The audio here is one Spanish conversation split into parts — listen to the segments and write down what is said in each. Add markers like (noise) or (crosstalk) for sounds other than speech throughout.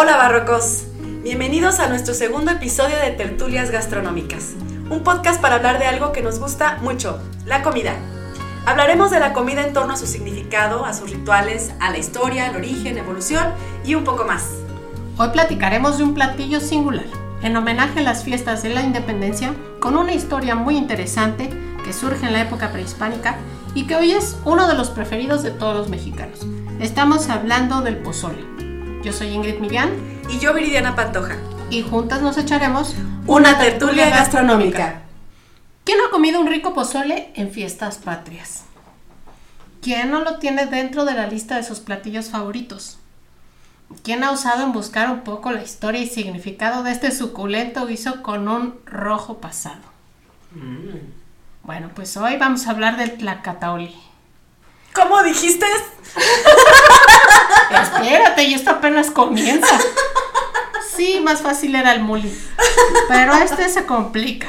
Hola barrocos, bienvenidos a nuestro segundo episodio de Tertulias Gastronómicas, un podcast para hablar de algo que nos gusta mucho, la comida. Hablaremos de la comida en torno a su significado, a sus rituales, a la historia, el origen, evolución y un poco más. Hoy platicaremos de un platillo singular, en homenaje a las fiestas de la independencia, con una historia muy interesante que surge en la época prehispánica y que hoy es uno de los preferidos de todos los mexicanos. Estamos hablando del pozole. Yo soy Ingrid Millán. Y yo Viridiana Pantoja. Y juntas nos echaremos una tertulia gastronómica. ¿Quién no ha comido un rico pozole en fiestas patrias? ¿Quién no lo tiene dentro de la lista de sus platillos favoritos? ¿Quién ha osado en buscar un poco la historia y significado de este suculento guiso con un rojo pasado? Mm. Bueno, pues hoy vamos a hablar del tlacataoli. ¿Cómo dijiste? (laughs) Espérate, y esto apenas comienza. Sí, más fácil era el muli. Pero este se complica.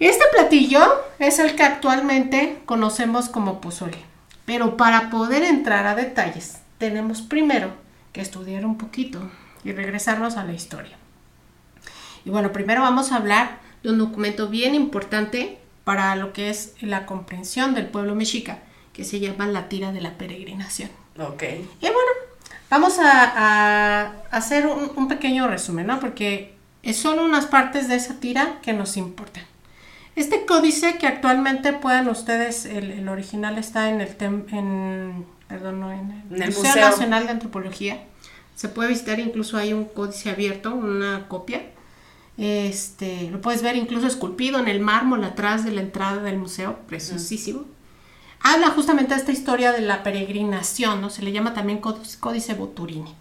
Este platillo es el que actualmente conocemos como pozole. Pero para poder entrar a detalles, tenemos primero que estudiar un poquito y regresarnos a la historia. Y bueno, primero vamos a hablar de un documento bien importante para lo que es la comprensión del pueblo mexica, que se llama la tira de la peregrinación. Ok. Y bueno, vamos a, a hacer un, un pequeño resumen, ¿no? Porque son unas partes de esa tira que nos importan. Este códice que actualmente puedan ustedes, el, el original está en el, tem, en, perdón, no, en el, En el Museo, museo. Nacional de Antropología. Se puede visitar, incluso hay un códice abierto, una copia. Este, lo puedes ver incluso esculpido en el mármol atrás de la entrada del museo, preciosísimo. Habla justamente de esta historia de la peregrinación, ¿no? Se le llama también Códice, Boturini.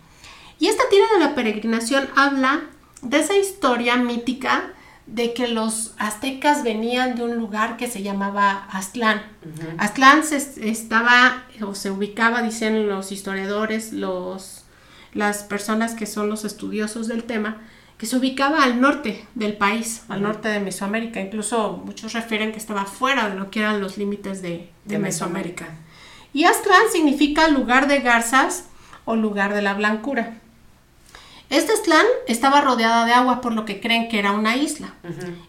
Y esta tira de la peregrinación habla de esa historia mítica de que los aztecas venían de un lugar que se llamaba Aztlán. Aztlán se estaba o se ubicaba, dicen los historiadores, los, las personas que son los estudiosos del tema, que se ubicaba al norte del país, al norte de Mesoamérica. Incluso muchos refieren que estaba fuera de lo que eran los límites de, de De Mesoamérica. Mesoamérica. Y Aztlán significa lugar de garzas o lugar de la blancura. Este Aztlán estaba rodeada de agua, por lo que creen que era una isla.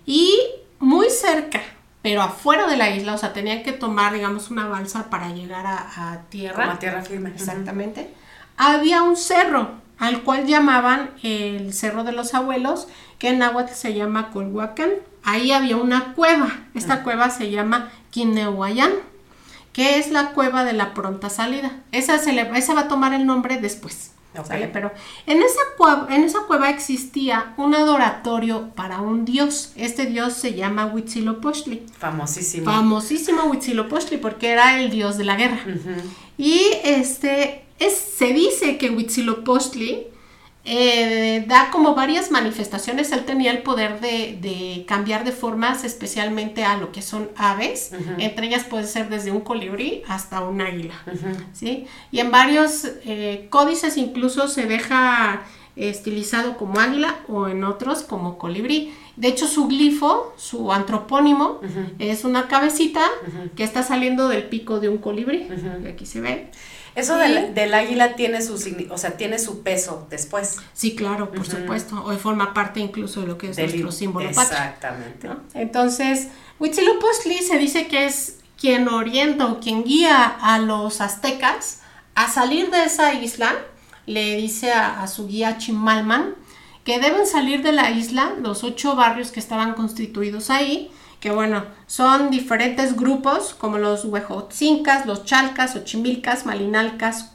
Y muy cerca, pero afuera de la isla, o sea, tenían que tomar, digamos, una balsa para llegar a, a tierra. Como a tierra firme. Exactamente. Había un cerro, al cual llamaban el Cerro de los Abuelos, que en náhuatl se llama Colhuacán. Ahí había una cueva. Esta cueva se llama Quinehuayán, que es la cueva de la pronta salida. Esa, se le, esa va a tomar el nombre después. Pero en esa, cueva, en esa cueva existía un adoratorio para un dios. Este dios se llama Huitzilopochtli. Famosísimo. Famosísimo Huitzilopochtli porque era el dios de la guerra. Y este es, se dice que Huitzilopochtli eh, da como varias manifestaciones. Él tenía el poder de, de cambiar de formas, especialmente a lo que son aves. Entre ellas puede ser desde un colibrí hasta un águila. ¿sí? Y en varios eh, códices incluso se deja estilizado como águila o en otros como colibrí. De hecho, su glifo, su antropónimo, es una cabecita que está saliendo del pico de un colibrí. que Aquí se ve. Eso del, del águila tiene su, o sea, tiene su peso después. Sí, claro, por supuesto. Hoy forma parte incluso de lo que es Del- nuestro símbolo patrio. Exactamente. ¿no? Entonces, Huitzilopochtli se dice que es quien orienta o quien guía a los aztecas a salir de esa isla. Le dice a, a su guía Chimalman que deben salir de la isla, los ocho barrios que estaban constituidos ahí, que bueno, son diferentes grupos como los huejotzincas, los chalcas, ochimilcas, malinalcas,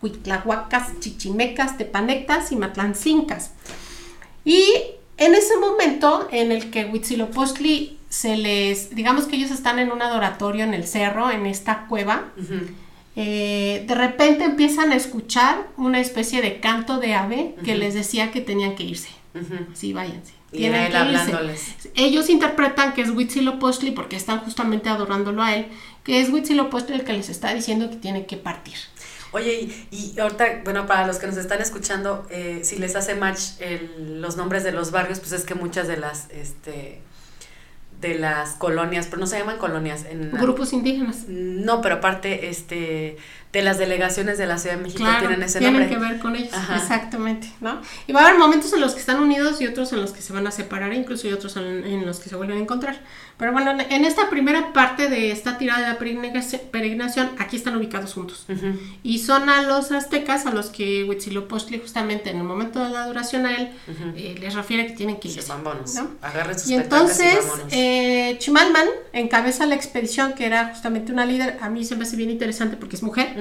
cuitlahuacas, chichimecas, tepanectas y matlancincas. Y en ese momento en el que Huitzilopochtli se les, digamos que ellos están en un adoratorio en el cerro, en esta cueva, eh, de repente empiezan a escuchar una especie de canto de ave que les decía que tenían que irse. Sí, váyanse. Y él hablándoles. Ellos interpretan que es Huitzilopochtli porque están justamente adorándolo a él, que es Huitzilopochtli el que les está diciendo que tienen que partir. Oye, y, ahorita, bueno, para los que nos están escuchando, eh, si les hace match los nombres de los barrios, pues es que muchas de las, este, de las colonias, pero no se llaman colonias. En, Grupos indígenas. No, pero aparte, este, de las delegaciones de la Ciudad de México tienen ese nombre. Tienen que ver con ellos, exactamente, ¿no? Y va a haber momentos en los que están unidos y otros en los que se van a separar, incluso y otros en, los que se vuelven a encontrar. Pero bueno, en esta primera parte de esta tirada de peregrinación, aquí están ubicados juntos. Y son a los aztecas a los que Huitzilopochtli justamente en el momento de la adoración a él eh, les refiere que tienen que irse. ¿no? Agarren sus y entonces eh, Chimalman encabeza la expedición que era justamente una líder, a mí se me hace bien interesante porque es mujer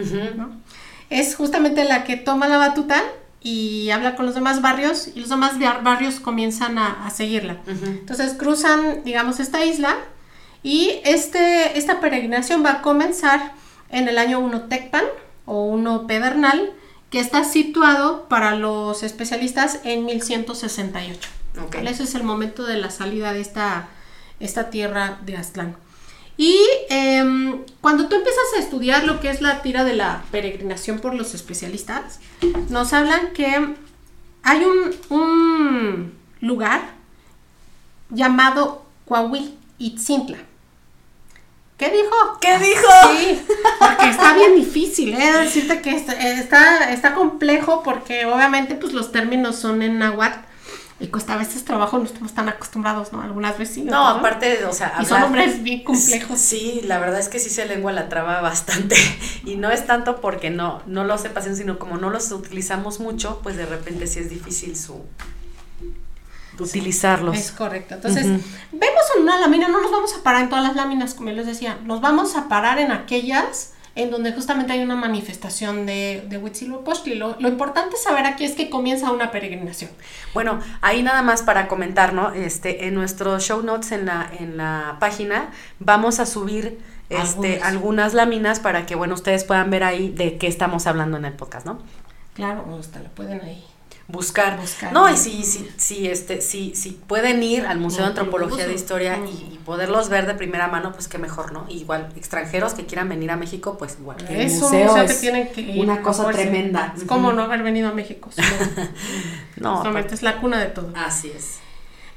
es justamente la que toma la batuta y habla con los demás barrios y los demás barrios comienzan a, seguirla. Entonces cruzan, digamos, esta isla y este, esta peregrinación va a comenzar en el año 1 Tecpan o 1 Pedernal, que está situado para los especialistas en 1168. Ese es el momento de la salida de esta, esta tierra de Aztlán. Y em, cuando tú empiezas a estudiar lo que es la tira de la peregrinación por los especialistas, nos hablan que hay un, lugar llamado Coahuil Itzintla. ¿Qué dijo? ¿Qué dijo? Sí, porque está bien difícil, ¿eh? Decirte que está, está, complejo porque obviamente pues los términos son en náhuatl y cuesta a veces trabajo, no estamos tan acostumbrados, ¿no? Algunas veces sí. No, aparte, o sea, y son nombres bien (laughs) complejos. Sí, la verdad es que sí se lengua la traba bastante. (laughs) Y no es tanto porque no, no lo sepas, sino como no los utilizamos mucho, pues de repente sí es difícil su utilizarlos. Es correcto. Entonces, vemos en una lámina, no nos vamos a parar en todas las láminas, como yo les decía, nos vamos a parar en aquellas en donde justamente hay una manifestación de, de Huitzilopochtli. Lo, lo, importante saber aquí es que comienza una peregrinación. Bueno, ahí nada más para comentar, ¿no? Este, en nuestros show notes en la, en la página vamos a subir este, algunas láminas para que, bueno, ustedes puedan ver ahí de qué estamos hablando en el podcast, ¿no? Claro, hasta lo pueden ahí buscar. no, y si, si, si, este, si, si pueden ir al Museo de Antropología de Historia y, poderlos ver de primera mano, pues qué mejor, ¿no? igual, extranjeros que quieran venir a México, pues igual. el museo es tienen que ir, una cosa tremenda. Es como no haber venido a México. (laughs) no, solamente es la cuna de todo. Así es.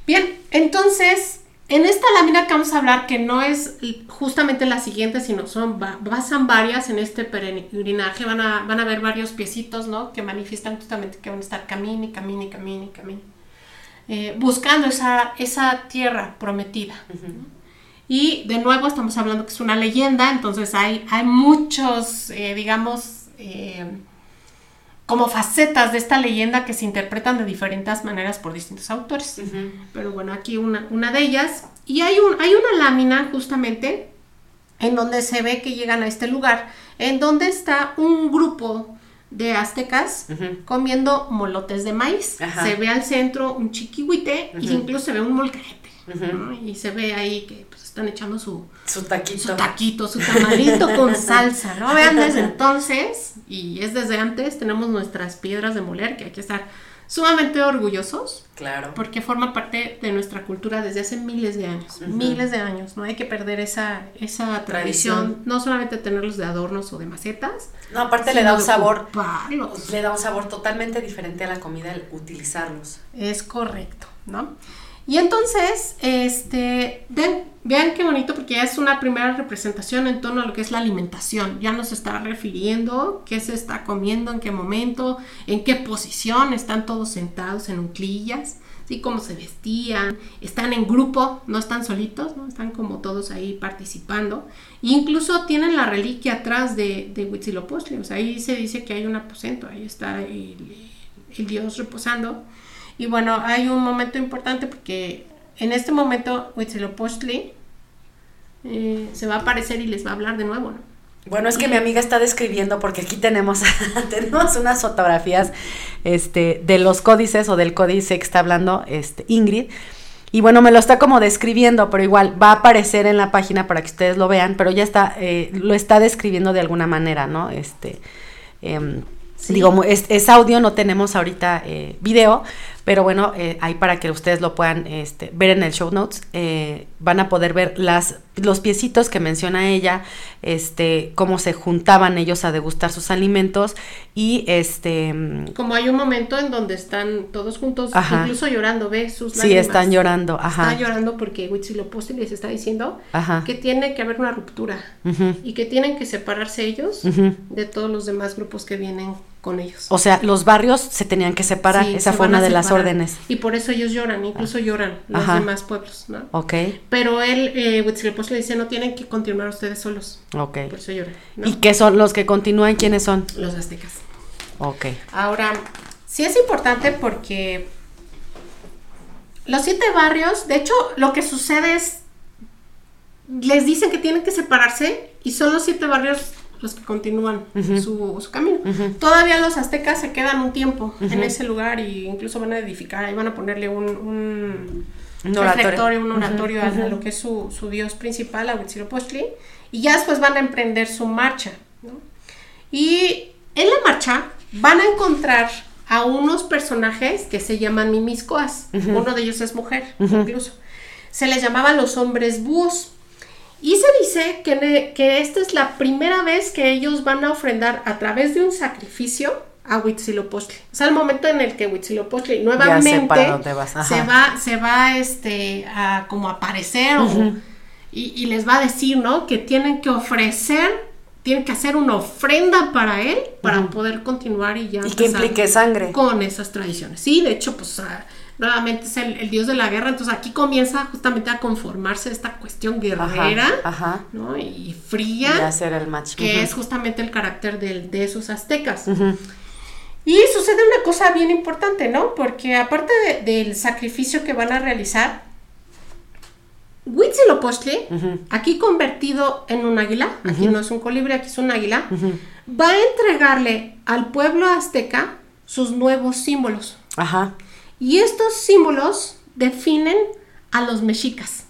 Bien, entonces, en esta lámina que vamos a hablar, que no es justamente la siguiente, sino son, basan varias en este peregrinaje, van a, van a ver varios piecitos, ¿no? Que manifiestan justamente que van a estar camine, camine, camine, camine, eh, buscando esa, esa tierra prometida. Y de nuevo estamos hablando que es una leyenda, entonces hay, hay muchos, eh, digamos, eh, como facetas de esta leyenda que se interpretan de diferentes maneras por distintos autores. Pero bueno, aquí una, una de ellas. Y hay, un, hay una lámina justamente en donde se ve que llegan a este lugar, en donde está un grupo de aztecas comiendo molotes de maíz. Se ve al centro un chiquihuite y incluso se ve un molcajete. Y se ve ahí que pues, están echando su, su taquito. Su taquito, su tamalito con (laughs) salsa, ¿no? Vean, desde entonces, y es desde antes, tenemos nuestras piedras de moler, que hay que estar sumamente orgullosos. Claro. Porque forma parte de nuestra cultura desde hace miles de años. Miles de años. No hay que perder esa, esa tradición, No solamente tenerlos de adornos o de macetas. No, aparte le da un sabor. Le da un sabor totalmente diferente a la comida el utilizarlos. Es correcto, ¿no? Y entonces, este, vean qué bonito porque ya es una primera representación en torno a lo que es la alimentación. Ya nos está refiriendo qué se está comiendo, en qué momento, en qué posición, están todos sentados en unclillas, ¿sí? cómo se vestían, están en grupo, no están solitos, ¿no? están como todos ahí participando. E incluso tienen la reliquia atrás de, de Huitzilopochtli, o sea, ahí se dice que hay un aposento, ahí está el, el dios reposando. Y bueno, hay un momento importante porque en este momento Huitzilopochtli eh, se va a aparecer y les va a hablar de nuevo, ¿no? Bueno, es que mi amiga está describiendo, porque aquí tenemos, (laughs) tenemos unas fotografías este, de los códices o del códice que está hablando este, Ingrid. y bueno, me lo está como describiendo, pero igual va a aparecer en la página para que ustedes lo vean, pero ya está, eh, lo está describiendo de alguna manera, ¿no? Este, em, digo, es, es, audio, no tenemos ahorita eh, video, pero bueno, eh, ahí para que ustedes lo puedan este, ver en el show notes, eh, van a poder ver las, los piecitos que menciona ella, este, cómo se juntaban ellos a degustar sus alimentos y este... Como hay un momento en donde están todos juntos, incluso llorando, ¿ve? Sus lágrimas. Sí, están llorando, ajá. Están llorando porque Huitzilopochtli les está diciendo que tiene que haber una ruptura y que tienen que separarse ellos de todos los demás grupos que vienen con ellos. O sea, los barrios se tenían que separar, esa fue una de las órdenes. Y por eso ellos lloran, incluso lloran los demás pueblos, ¿no? Ok. Pero él, eh, le dice, no tienen que continuar ustedes solos. Ok. Por eso lloran. ¿Y qué son los que continúan? ¿Quiénes son? Los aztecas. Ok. Ahora, sí es importante porque los siete barrios, de hecho, lo que sucede es, les dicen que tienen que separarse y son los siete barrios los que continúan su, camino. Todavía los aztecas se quedan un tiempo en ese lugar y incluso van a edificar, ahí van a ponerle un, un, un oratorio, un oratorio a, lo que es su, dios principal, a Huitzilopochtli, y ya después van a emprender su marcha. Y en la marcha van a encontrar a unos personajes que se llaman mimiscoas. Uno de ellos es mujer, incluso. Se les llamaban los hombres búhos. Y se dice que, que esta es la primera vez que ellos van a ofrendar a través de un sacrificio a Huitzilopochtli. O sea, el momento en el que Huitzilopochtli nuevamente se va, se va este, a como aparecer y, les va a decir, ¿no? Que tienen que ofrecer, tienen que hacer una ofrenda para él para poder continuar y ya. Y que implique sangre. Con esas tradiciones. Sí, de hecho, pues nuevamente es el, dios de la guerra, entonces aquí comienza justamente a conformarse esta cuestión guerrera ¿no? y fría, y hacer el match. que es justamente el carácter de, esos aztecas. Y sucede una cosa bien importante, ¿no? Porque aparte del sacrificio que van a realizar, Huitzilopochtli, aquí convertido en un águila, aquí no es un colibrí, aquí es un águila, va a entregarle al pueblo azteca sus nuevos símbolos. Ajá. Y estos símbolos definen a los mexicas.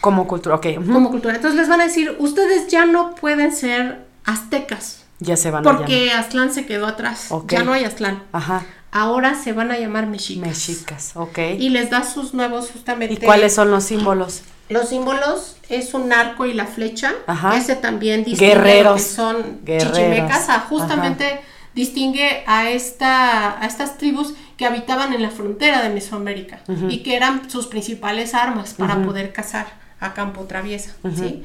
Como cultura, ok. Como cultura. Entonces les van a decir, ustedes ya no pueden ser aztecas. Ya se van Porque Aztlán se quedó atrás. Ya no hay Aztlán. Ajá. Ahora se van a llamar mexicas. Mexicas, ok. Y les da sus nuevos justamente. ¿Y cuáles son los símbolos? Los símbolos es un arco y la flecha. Ajá. Ese también distingue Guerreros. que son chichimecas. justamente distingue a, esta, a estas tribus que habitaban en la frontera de Mesoamérica y que eran sus principales armas para poder cazar a campo traviesa, ¿sí?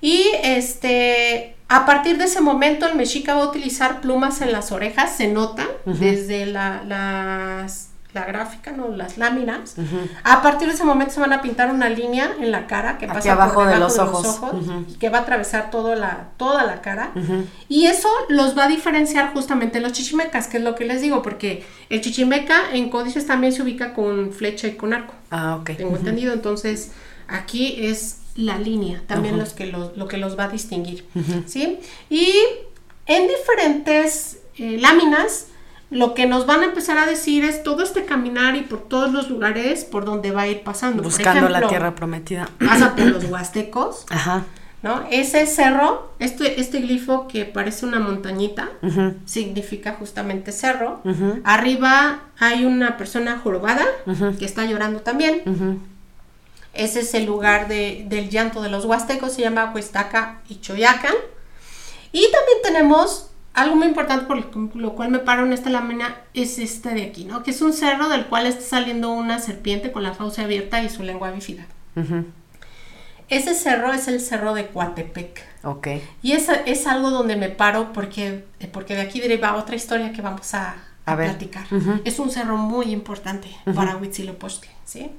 Y este, a partir de ese momento el mexica va a utilizar plumas en las orejas, se notan desde la, las la gráfica, ¿no? Las láminas. A partir de ese momento se van a pintar una línea en la cara que pasa abajo por de los de ojos, ojos y que va a atravesar toda la, toda la cara. Y eso los va a diferenciar justamente los chichimecas, que es lo que les digo, porque el chichimeca en códices también se ubica con flecha y con arco. Ah, ok. Tengo entendido. Entonces, aquí es la línea, también los que los, lo que los va a distinguir. ¿Sí? Y en diferentes eh, láminas lo que nos van a empezar a decir es todo este caminar y por todos los lugares por donde va a ir pasando. Buscando la tierra prometida. Pasa por (clears throat) los huastecos. Ajá. ¿No? Ese cerro, este, este glifo que parece una montañita, significa justamente cerro. Arriba hay una persona jorobada que está llorando también. Ese es el lugar de, del llanto de los huastecos, se llama Huestaca y Choyacan. Y también tenemos algo muy importante por lo cual me paro en esta lámina es esta de aquí, ¿no? Que es un cerro del cual está saliendo una serpiente con la fauce abierta y su lengua bífida. Ese cerro es el cerro de Coatepec. Ok. Y es, es algo donde me paro porque, porque de aquí deriva otra historia que vamos a, platicar. Es un cerro muy importante para Huitzilopochtli, ¿sí?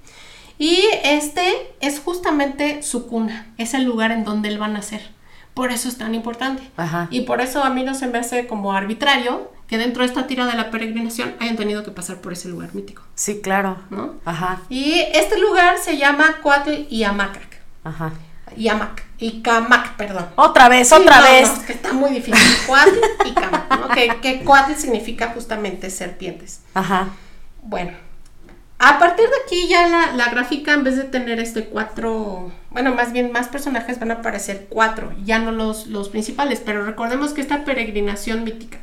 Y este es justamente su cuna, es el lugar en donde él va a nacer. Por eso es tan importante. Y por eso a mí no se me hace como arbitrario que dentro de esta tira de la peregrinación hayan tenido que pasar por ese lugar mítico. Sí, claro. ¿No? Ajá. Y este lugar se llama Cuatl y Amacac. Ajá. Y Amac. Y Camac, perdón. Otra vez, otra vez. que está muy difícil. Cuatl y Camac, ¿no? Que, que Cuatl significa justamente serpientes. Ajá. Bueno. A partir de aquí ya la, la, gráfica, en vez de tener este cuatro, bueno, más bien más personajes van a aparecer cuatro, ya no los, los principales, pero recordemos que esta peregrinación mítica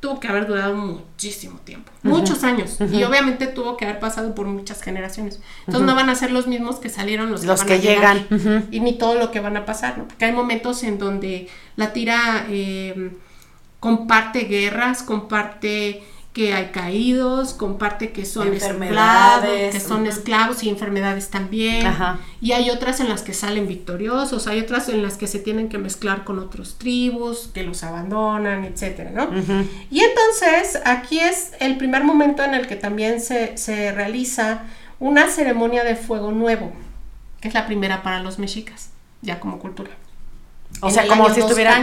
tuvo que haber durado muchísimo tiempo, muchos años, y obviamente tuvo que haber pasado por muchas generaciones. Entonces no van a ser los mismos que salieron los, los que, llegan. y ni todo lo que van a pasar, ¿no? Porque hay momentos en donde la tira eh, comparte guerras, comparte que hay caídos, comparte que son esclavos, que son esclavos y enfermedades también. Y hay otras en las que salen victoriosos, hay otras en las que se tienen que mezclar con otros tribus, que los abandonan, etcétera, ¿no? Y entonces aquí es el primer momento en el que también se, se realiza una ceremonia de fuego nuevo, que es la primera para los mexicas, ya como cultura. O sea, como si estuviera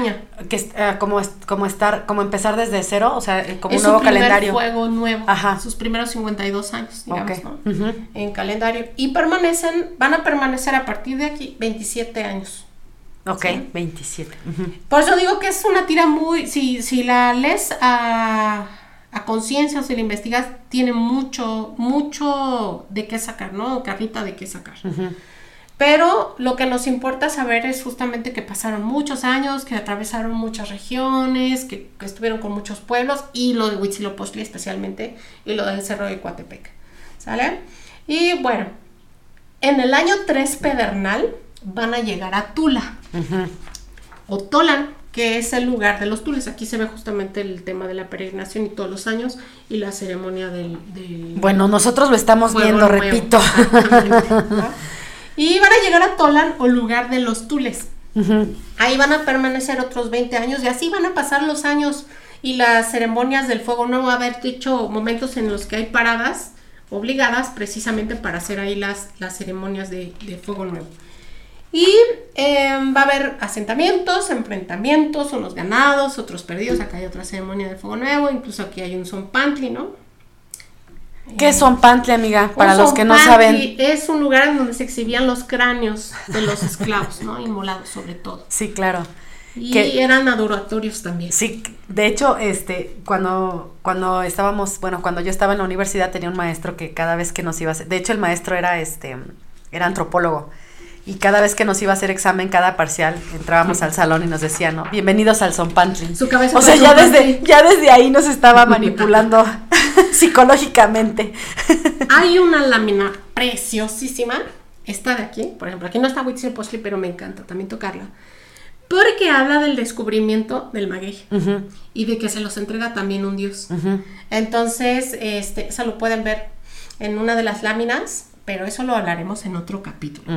que uh, como como estar como empezar desde cero, o sea, eh, como un nuevo su primer calendario. fuego nuevo. Ajá. Sus primeros 52 años, digamos, ¿no? En calendario y permanecen van a permanecer a partir de aquí 27 años. Ok, 27. Por eso digo que es una tira muy si si la lees a a conciencia o si la investigas, tiene mucho, mucho de qué sacar, ¿no? Carrita de qué sacar. Pero lo que nos importa saber es justamente que pasaron muchos años, que atravesaron muchas regiones, que, estuvieron con muchos pueblos y lo de Huitzilopochtli especialmente y lo del Cerro de Coatepec. ¿Sale? Y bueno, en el año 3 pedernal van a llegar a Tula o Tolan, que es el lugar de los tules. Aquí se ve justamente el tema de la peregrinación y todos los años y la ceremonia del... bueno, nosotros lo estamos viendo, repito. (laughs) Y van a llegar a Tolan o lugar de los Tules. Ahí van a permanecer otros 20 años y así van a pasar los años y las ceremonias del fuego nuevo. Va a haber dicho momentos en los que hay paradas obligadas precisamente para hacer ahí las, las ceremonias de, fuego nuevo. Y em, va a haber asentamientos, enfrentamientos, unos ganados, otros perdidos. Acá hay otra ceremonia de fuego nuevo, incluso aquí hay un son pantli, ¿no? ¿Qué es Zompantli, amiga? Para los que no saben. Es un lugar en donde se exhibían los cráneos de los esclavos, ¿no? Inmolados sobre todo. Sí, claro. Y eran adoratorios también. Sí, de hecho, este, cuando, cuando estábamos, bueno, cuando yo estaba en la universidad tenía un maestro que cada vez que nos iba a hacer, de hecho el maestro era este, era antropólogo y cada vez que nos iba a hacer examen, cada parcial, entrábamos al salón y nos decía, ¿no? Bienvenidos al Zompantli. Su cabeza o sea, ya desde, ya desde ahí nos estaba manipulando (laughs) psicológicamente. Hay una lámina preciosísima, esta de aquí, por ejemplo, aquí no está Huitzilopochtli, pero me encanta también tocarla. Porque habla del descubrimiento del maguey y de que se los entrega también un dios. Entonces, este, eso lo pueden ver en una de las láminas pero eso lo hablaremos en otro capítulo.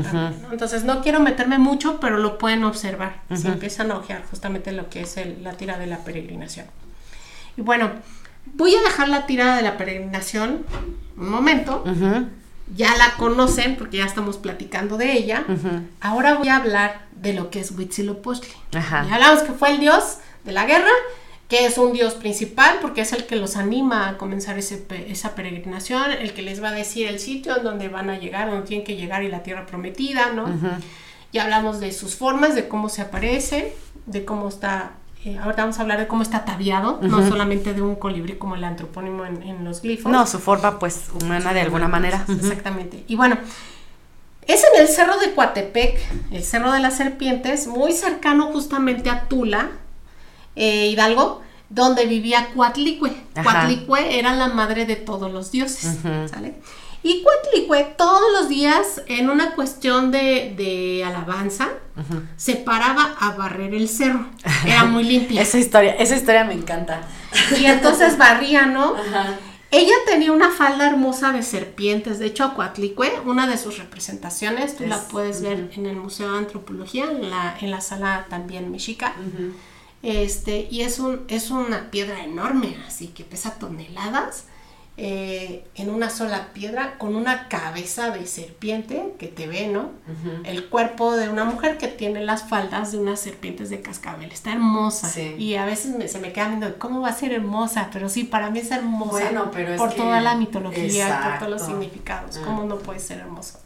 Entonces no quiero meterme mucho, pero lo pueden observar si empiezan a ojear justamente lo que es la tira de la peregrinación. Y bueno, voy a dejar la tira de la peregrinación un momento. Ya la conocen porque ya estamos platicando de ella. Ahora voy a hablar de lo que es Huitzilopochtli. Ya hablamos que fue el dios de la guerra que es un dios principal porque es el que los anima a comenzar ese, esa peregrinación, el que les va a decir el sitio en donde van a llegar, donde tienen que llegar y la tierra prometida, ¿no? Ya hablamos de sus formas, de cómo se aparece, de cómo está, eh, ahora vamos a hablar de cómo está ataviado, no solamente de un colibrí como el antropónimo en, los glifos. No, su forma pues humana de alguna manera. Exactamente. Y bueno, es en el cerro de Coatepec, el cerro de las serpientes, muy cercano justamente a Tula, eh, Hidalgo, donde vivía Cuatlicue. Cuatlicue era la madre de todos los dioses, ¿sale? Y Cuatlicue todos los días, en una cuestión de, alabanza, se paraba a barrer el cerro. Era muy (laughs) limpia. esa historia, esa historia me encanta. Y entonces barría, ¿no? Ella tenía una falda hermosa de serpientes. De hecho, Cuatlicue, una de sus representaciones, tú la puedes ver en el Museo de Antropología, en la, en la sala también mexica. Este, y es, un, es una piedra enorme, así que pesa toneladas. Eh, en una sola piedra con una cabeza de serpiente que te ve, ¿no? El cuerpo de una mujer que tiene las faldas de unas serpientes de cascabel. Está hermosa. Y a veces se me queda viendo, ¿cómo va a ser hermosa? Pero sí, para mí es hermosa. por toda la mitología, por todos los significados. ¿Cómo no puede ser hermosa?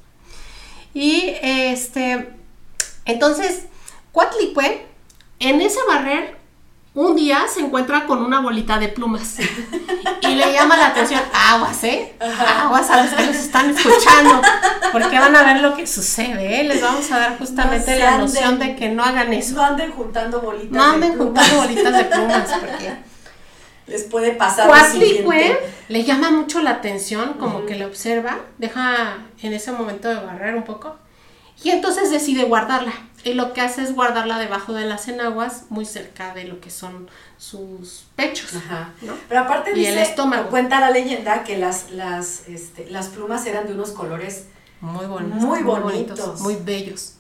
Y este, entonces, Cuatlicue en ese barrer un día se encuentra con una bolita de plumas y le llama la atención, aguas, ¿eh? Aguas a los que nos están escuchando, porque van a ver lo que sucede, ¿eh? Les vamos a dar justamente la noción de que no hagan eso. No anden juntando bolitas No anden juntando bolitas de plumas, porque (laughs) les puede pasar siguiente. le llama mucho la atención, como que le observa, deja en ese momento de barrer un poco, y entonces decide guardarla. Y lo que hace es guardarla debajo de las enaguas, muy cerca de lo que son sus pechos. Ajá. Pero aparte y dice, el estómago. cuenta la leyenda que las, las, este, las plumas eran de unos colores muy bonitos. Muy bonitos. muy bellos.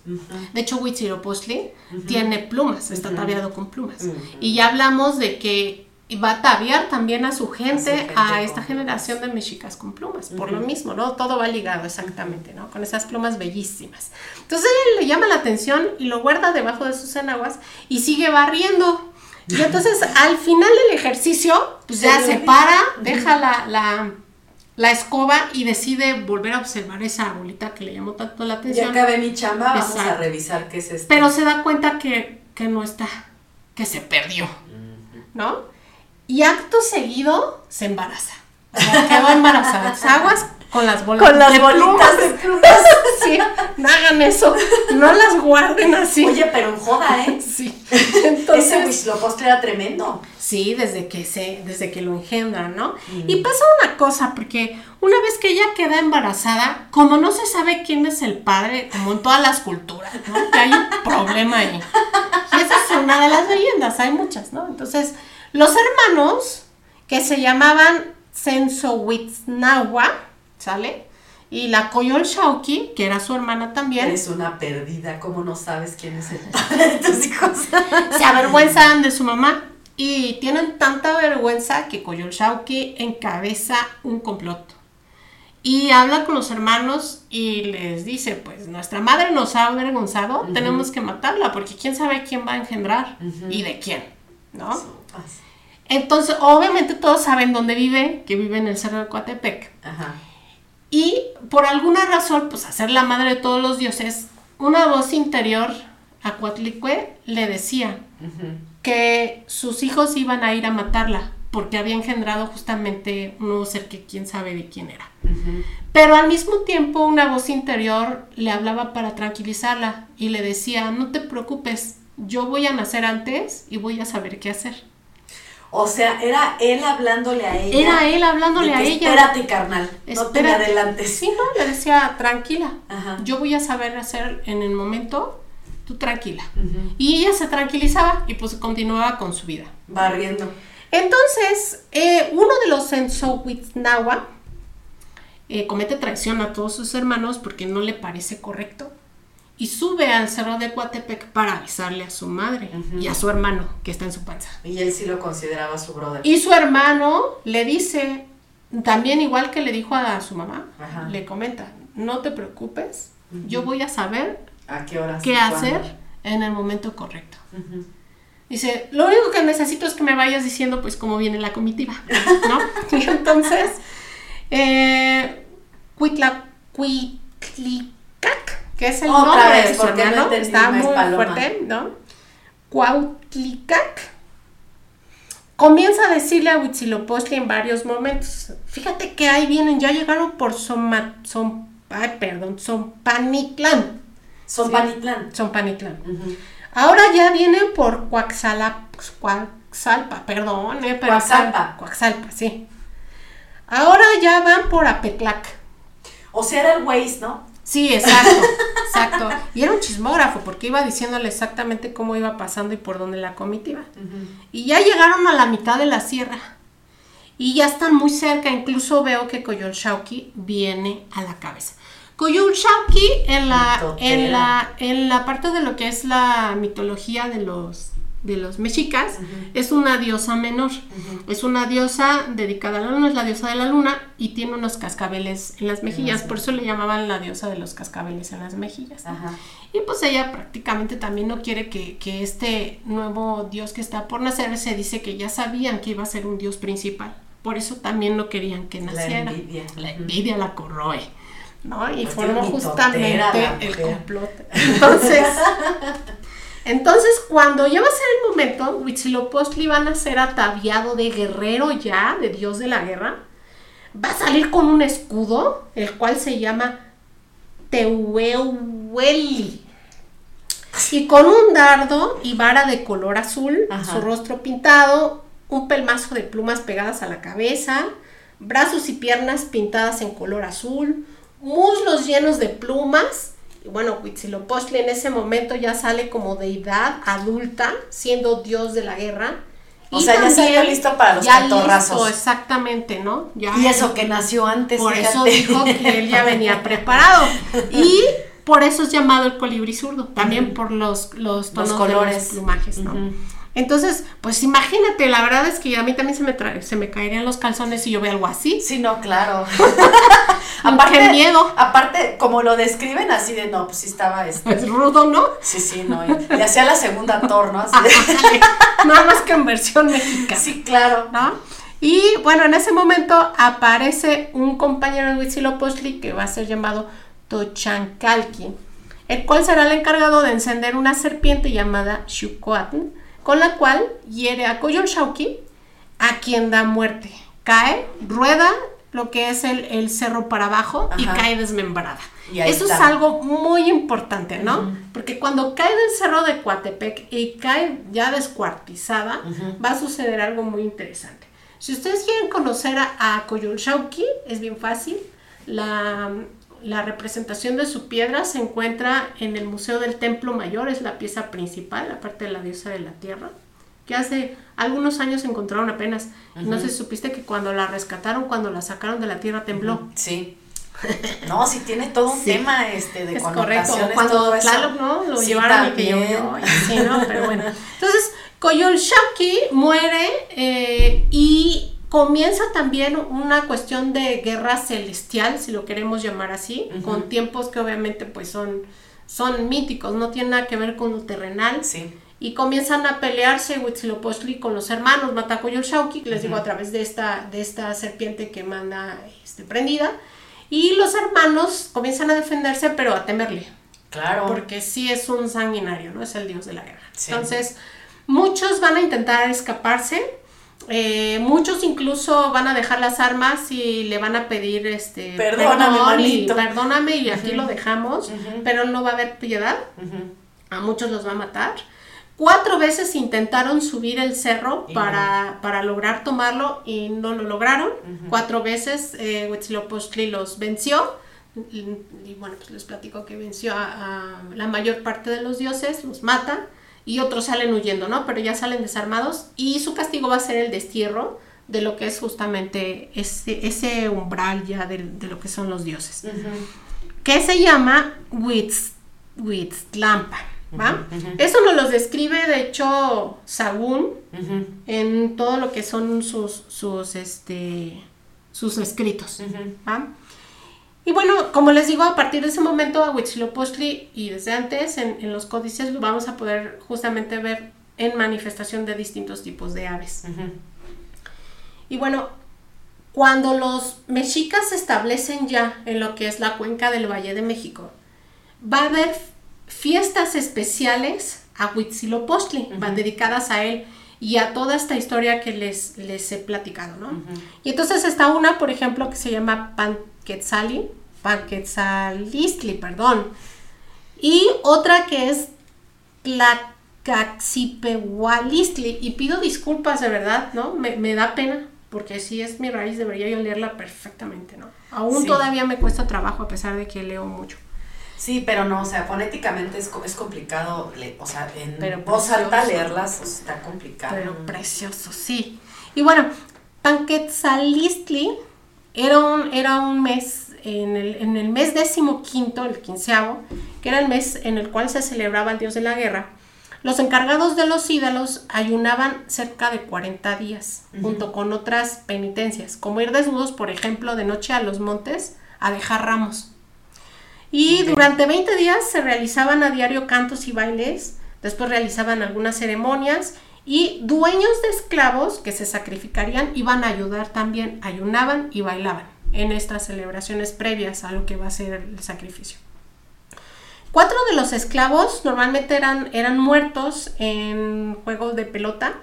De hecho, Huitzilopochtli tiene plumas, está ataviado con plumas. Y ya hablamos de que va a ataviar también a su gente, a, esta generación de mexicas con plumas, por lo mismo, ¿no? Todo va ligado exactamente, ¿no? Con esas plumas bellísimas. Entonces él le llama la atención y lo guarda debajo de sus enaguas y sigue barriendo. Y entonces (laughs) al final del ejercicio, pues ya se para, deja la, la, la, escoba y decide volver a observar esa bolita que le llamó tanto la atención. Ya acabé mi chamba, vamos a revisar qué es esto. Pero se da cuenta que, que no está, que se perdió, ¿no? Y acto seguido se embaraza. O sea, quedó embarazada. Aguas con las bolitas. Con las bolitas de plumas. (laughs) sí, no hagan eso. No las guarden así. Oye, pero en joda, ¿eh? Sí. Entonces, Ese Huitzilopochtli era tremendo. Sí, desde que se, desde que lo engendran, ¿no? Y pasa una cosa, porque una vez que ella queda embarazada, como no se sabe quién es el padre, como en todas las culturas, ¿no? Que hay un problema ahí. Y esa es una de las leyendas, hay muchas, ¿no? Entonces, los hermanos, que se llamaban Sensowitznawa, ¿sale? Y la Coyol Shauki, que era su hermana también. Es una perdida, ¿cómo no sabes quién es el padre de tus hijos? (laughs) se avergüenzan de su mamá y tienen tanta vergüenza que Coyol Shauki encabeza un complot. Y habla con los hermanos y les dice, pues nuestra madre nos ha avergonzado, tenemos que matarla porque quién sabe quién va a engendrar y de quién, ¿no? Entonces, obviamente todos saben dónde vive, que vive en el Cerro de Coatepec. Ajá. Y por alguna razón, pues hacer la madre de todos los dioses, una voz interior a Coatlicue le decía que sus hijos iban a ir a matarla porque había engendrado justamente un nuevo ser que quién sabe de quién era. Pero al mismo tiempo una voz interior le hablaba para tranquilizarla y le decía, no te preocupes, yo voy a nacer antes y voy a saber qué hacer. O sea, era él hablándole a ella. Era él hablándole a ella. Espérate, carnal. No te me adelantes. Sí, no, le decía, tranquila. Yo voy a saber hacer en el momento, tú tranquila. Y ella se tranquilizaba y pues continuaba con su vida. Barriendo. Entonces, eh, uno de los Sensowitznawa eh, comete traición a todos sus hermanos porque no le parece correcto y sube al cerro de Coatepec para avisarle a su madre y a su hermano que está en su panza. Y él sí lo consideraba su brother. Y su hermano le dice, también igual que le dijo a su mamá, le comenta, no te preocupes, yo voy a saber ¿A qué, horas qué hacer en el momento correcto. Dice, lo único que necesito es que me vayas diciendo pues cómo viene la comitiva, ¿no? (laughs) y entonces, eh, Cuitla, que es el nombre de su hermano, está muy fuerte, ¿no? Cuautlicac comienza a decirle a Huitzilopochtli en varios momentos, fíjate que ahí vienen, ya llegaron por Soma, Som, ay, perdón, Sompanitlán. Sompanitlán. ¿sí? Sompanitlán. Ahora ya vienen por Coaxalpa, perdón, eh, pero Coaxalpa. Coaxalpa, sí. Ahora ya van por Apetlac. O sea, era el Waze, ¿no? Sí, exacto, exacto. Y era un chismógrafo porque iba diciéndole exactamente cómo iba pasando y por dónde la comitiva. Y ya llegaron a la mitad de la sierra. Y ya están muy cerca, incluso veo que Coyolxauqui viene a la cabeza. Coyolxauqui en la, en, la, en la parte de lo que es la mitología de los de los mexicas, es una diosa menor. Es una diosa dedicada a la luna, es la diosa de la luna y tiene unos cascabeles en las mejillas, por eso le llamaban la diosa de los cascabeles en las mejillas. Y pues ella prácticamente también no quiere que, este nuevo dios que está por nacer se dice que ya sabían que iba a ser un dios principal. Por eso también no querían que naciera. La envidia. La envidia la corroe. ¿no? Y formó justamente el complot. Entonces, (laughs) Entonces, cuando ya va a ser el momento, Huitzilopochtli van a ser ataviado de guerrero ya, de dios de la guerra. Va a salir con un escudo, el cual se llama Tehuehueli. Y con un dardo y vara de color azul, Ajá. su rostro pintado, un pelmazo de plumas pegadas a la cabeza, brazos y piernas pintadas en color azul, muslos llenos de plumas. Y bueno, Huitzilopochtli en ese momento ya sale como deidad adulta, siendo dios de la guerra. O sea, ya salió listo para los ya catorrazos. listo, exactamente, ¿no? Ya Y eso que nació antes. por eso dijo que él ya venía (laughs) preparado. Y por eso es llamado el colibrí zurdo, también por los, los tonos colores. de los plumajes, ¿no? Entonces, pues imagínate, la verdad es que a mí también se me, trae, se me caerían los calzones si yo veo algo así. Sí, no, claro. (laughs) Qué miedo. Aparte, como lo describen así de no, pues sí estaba este. Es rudo, ¿no? Sí, sí, no. Y, y hacía la segunda Thor, ¿no? Así de- Nada más que en versión mexicana. sí, claro. ¿no? Y bueno, en ese momento aparece un compañero de Huitzilopochtli que va a ser llamado Tochancalqui, el cual será el encargado de encender una serpiente llamada Xucoatl, con la cual hiere a Coyolxauhqui, a quien da muerte. Cae, rueda lo que es el, el cerro para abajo y cae desmembrada. Y Eso es algo muy importante, ¿no? Porque cuando cae del cerro de Coatepec y cae ya descuartizada, va a suceder algo muy interesante. Si ustedes quieren conocer a, a Coyolxauhqui, es bien fácil. La, la representación de su piedra se encuentra en el Museo del Templo Mayor, es la pieza principal, aparte de la diosa de la tierra, que hace algunos años encontraron apenas. No sé si supiste que cuando la rescataron, cuando la sacaron de la tierra, tembló. Sí. No, sí tiene todo un Sí. tema este de Es correcto, cuando. Tlaloc, ¿no? Lo Sí, llevaron y que también. llovió y así, ¿no? Pero bueno. (laughs) Entonces, Coyolxauhqui muere eh, y comienza también una cuestión de guerra celestial, si lo queremos llamar así, con tiempos que obviamente pues son, son míticos, no tienen nada que ver con lo terrenal. Sí. Y comienzan a pelearse Huitzilopochtli con los hermanos, mata a Coyolxauhqui, que les digo a través de esta, de esta serpiente que manda este, prendida. Y los hermanos comienzan a defenderse, pero a temerle, Claro. porque sí es un sanguinario, ¿no? Es el dios de la guerra. Sí. Entonces, muchos van a intentar escaparse, eh, muchos incluso van a dejar las armas y le van a pedir este Perdóname, perdón y perdóname y aquí lo dejamos, pero no va a haber piedad. A muchos los va a matar. Cuatro veces intentaron subir el cerro Y para, para lograr tomarlo y no lo lograron. Cuatro veces eh, Huitzilopochtli los venció. Y, y bueno, pues les platico que venció a, a la mayor parte de los dioses, los mata y otros salen huyendo, ¿no? Pero ya salen desarmados y su castigo va a ser el destierro de lo que es justamente ese, ese umbral ya del- de, lo que son los dioses que se llama Huitz, Huitztlampa, ¿va? Eso nos lo describe, de hecho, Sagún en todo lo que son sus, sus, este, sus escritos. ¿va? Y bueno, como les digo, a partir de ese momento a Huitzilopochtli y desde antes en, en los códices lo vamos a poder justamente ver en manifestación de distintos tipos de aves. Y bueno, cuando los mexicas se establecen ya en lo que es la cuenca del Valle de México, va a haber fiestas especiales a Huitzilopochtli, van dedicadas a él y a toda esta historia que les, les he platicado, ¿no? Y entonces está una, por ejemplo, que se llama Panquetzali, Panquetzalistli, perdón, y otra que es Tlacaxipehualistli, y pido disculpas de verdad, ¿no? Me, me da pena, porque si es mi raíz, debería yo leerla perfectamente, ¿no? Aún Sí. todavía me cuesta trabajo, a pesar de que leo mucho. Sí, pero no, o sea, fonéticamente es, es complicado, le- o sea, en Pero voz alta leerlas está complicado. Pero precioso, sí. Y bueno, Panquetzalistli era un, era un mes, en el, en el mes décimo quinto, el quinceavo, que era el mes en el cual se celebraba el dios de la guerra. Los encargados de los ídolos ayunaban cerca de 40 días, junto con otras penitencias, como ir desnudos, por ejemplo, de noche a los montes a dejar ramos. Y durante 20 días se realizaban a diario cantos y bailes, después realizaban algunas ceremonias y dueños de esclavos que se sacrificarían iban a ayudar también, ayunaban y bailaban en estas celebraciones previas a lo que va a ser el sacrificio. Cuatro de los esclavos normalmente eran, eran muertos en juegos de pelota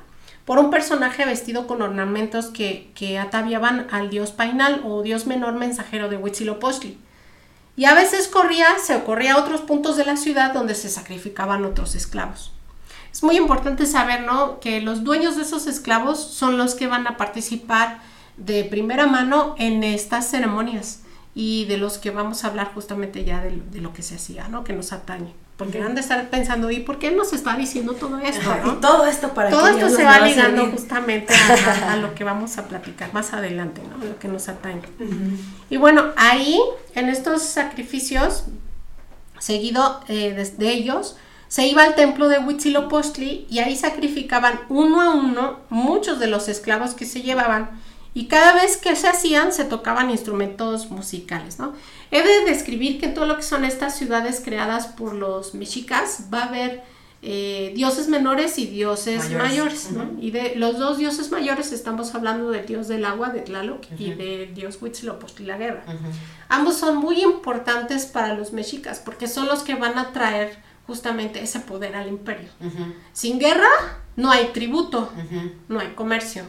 por un personaje vestido con ornamentos que, que ataviaban al dios Painal o dios menor mensajero de Huitzilopochtli. Y a veces corría, se corría a otros puntos de la ciudad donde se sacrificaban otros esclavos. Es muy importante saber, ¿no? Que los dueños de esos esclavos son los que van a participar de primera mano en estas ceremonias y de los que vamos a hablar justamente ya de, lo que se hacía, ¿no? Que nos atañe. Porque han de estar pensando, ¿y por qué nos está diciendo todo esto? ¿no? Y todo esto para Todo esto se va ligando justamente a, lo que vamos a platicar más adelante, ¿no? Lo que nos atañe. Y bueno, ahí, en estos sacrificios, seguido eh, de, ellos, se iba al templo de Huitzilopochtli y ahí sacrificaban uno a uno muchos de los esclavos que se llevaban y cada vez que se hacían se tocaban instrumentos musicales, ¿no? He de describir que en todo lo que son estas ciudades creadas por los mexicas va a haber eh, dioses menores y dioses mayores, ¿no? Y de los dos dioses mayores estamos hablando del dios del agua, de Tlaloc, y del dios Huitzilopochtli, la guerra. Ambos son muy importantes para los mexicas porque son los que van a traer justamente ese poder al imperio. Sin guerra no hay tributo, no hay comercio.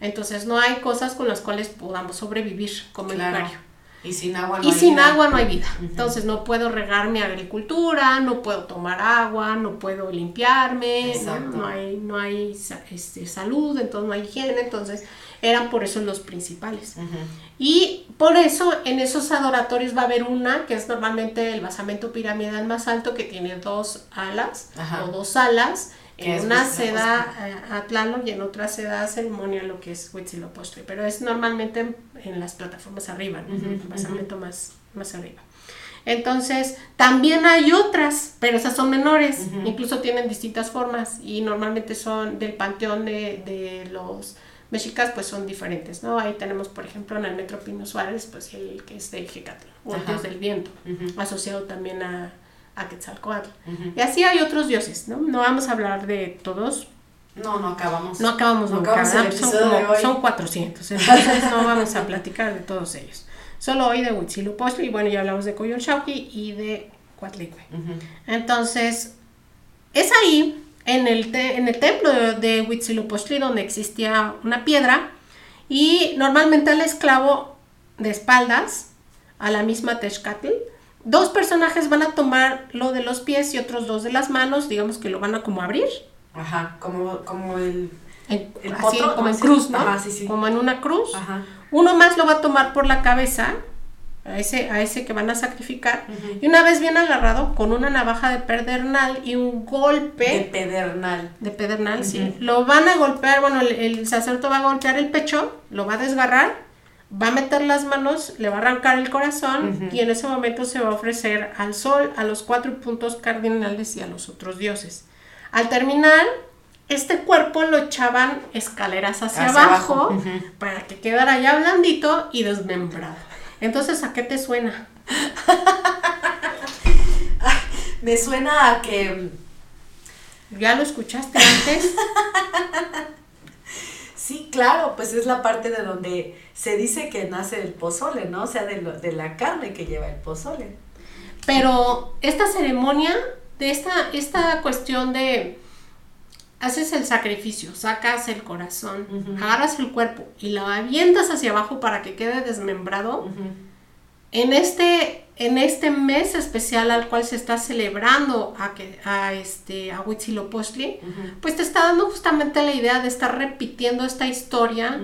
Entonces no hay cosas con las cuales podamos sobrevivir como imperio. Y sin agua no y hay sin vida. agua no hay vida. Entonces no puedo regar mi agricultura, no puedo tomar agua, no puedo limpiarme, ¿no? hay, no hay este, salud, entonces no hay higiene. Entonces eran por eso los principales. Y por eso en esos adoratorios va a haber una, que es normalmente el basamento piramidal más alto, que tiene dos alas o dos alas. En una se da a Tlaloc y en otra se da ceremonia lo que es Huitzilopochtli, pero es normalmente en, las plataformas arriba, el basamento más, más arriba. Entonces, también hay otras, pero esas son menores, incluso tienen distintas formas y normalmente son del panteón de, de los mexicas pues son diferentes, ¿no? Ahí tenemos, por ejemplo, en el Metro Pino Suárez, pues el que es de Jecatl, o el dios del viento, asociado también a, a Quetzalcoatl. Y así hay otros dioses, ¿no? No vamos a hablar de todos. No, no acabamos. No acabamos no nunca, acabamos son, como, son 400, entonces no vamos a platicar de todos ellos. Solo hoy de Huitzilopochtli, y bueno, ya hablamos de Coyolxauhqui y de Coatlicue. Entonces, es ahí en el, en el templo de, Huitzilopochtli donde existía una piedra y normalmente al esclavo de espaldas a la misma Texcatl dos personajes van a tomar lo de los pies y otros dos de las manos digamos que lo van a como abrir. Ajá como, como el, así, como en cruz no como en una cruz. Uno más lo va a tomar por la cabeza a ese, a ese que van a sacrificar. Y una vez bien agarrado, con una navaja de pedernal y un golpe. De pedernal. De pedernal, sí. Lo van a golpear, bueno, el, sacerdote va a golpear el pecho, lo va a desgarrar, va a meter las manos, le va a arrancar el corazón y en ese momento se va a ofrecer al sol, a los cuatro puntos cardinales y a los otros dioses. Al terminar, este cuerpo lo echaban escaleras hacia, abajo, para que quedara ya blandito y desmembrado. Entonces, ¿a qué te suena? (laughs) Me suena a que... ¿Ya lo escuchaste antes? (laughs) sí, claro, pues es la parte de donde se dice que nace el pozole, ¿no? O sea, de, de la carne que lleva el pozole. Pero esta ceremonia, de esta, esta cuestión de haces el sacrificio, sacas el corazón, agarras el cuerpo y lo avientas hacia abajo para que quede desmembrado. En este en este mes especial al cual se está celebrando a, que, a, este, a Huitzilopochtli, pues te está dando justamente la idea de estar repitiendo esta historia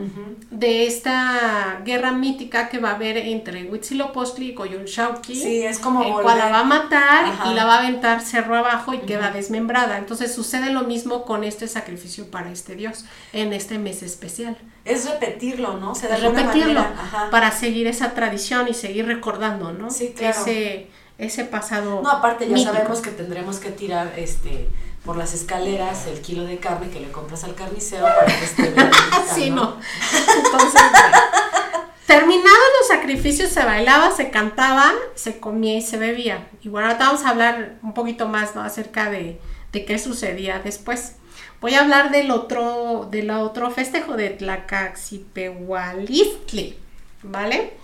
de esta guerra mítica que va a haber entre Huitzilopochtli y Coyolxauhqui. Sí, es como el cual la va a matar y la va a aventar cerro abajo y queda desmembrada. Entonces sucede lo mismo con este sacrificio para este dios en este mes especial. Es repetirlo, ¿no? Se repetirlo para seguir esa tradición y seguir recordando, ¿no? Sí, ese, ese pasado. No, aparte ya sabemos que tendremos que tirar este por las escaleras el kilo de carne que le compras al carnicero para que esté bien. (laughs) sí, no. Entonces, terminados los sacrificios, se bailaba, se cantaba, se comía y se bebía. Y bueno, ahora vamos a hablar un poquito más ¿no? acerca de, de qué sucedía después. Voy a hablar del otro, del otro festejo de Tlacaxipehualistli, ¿vale?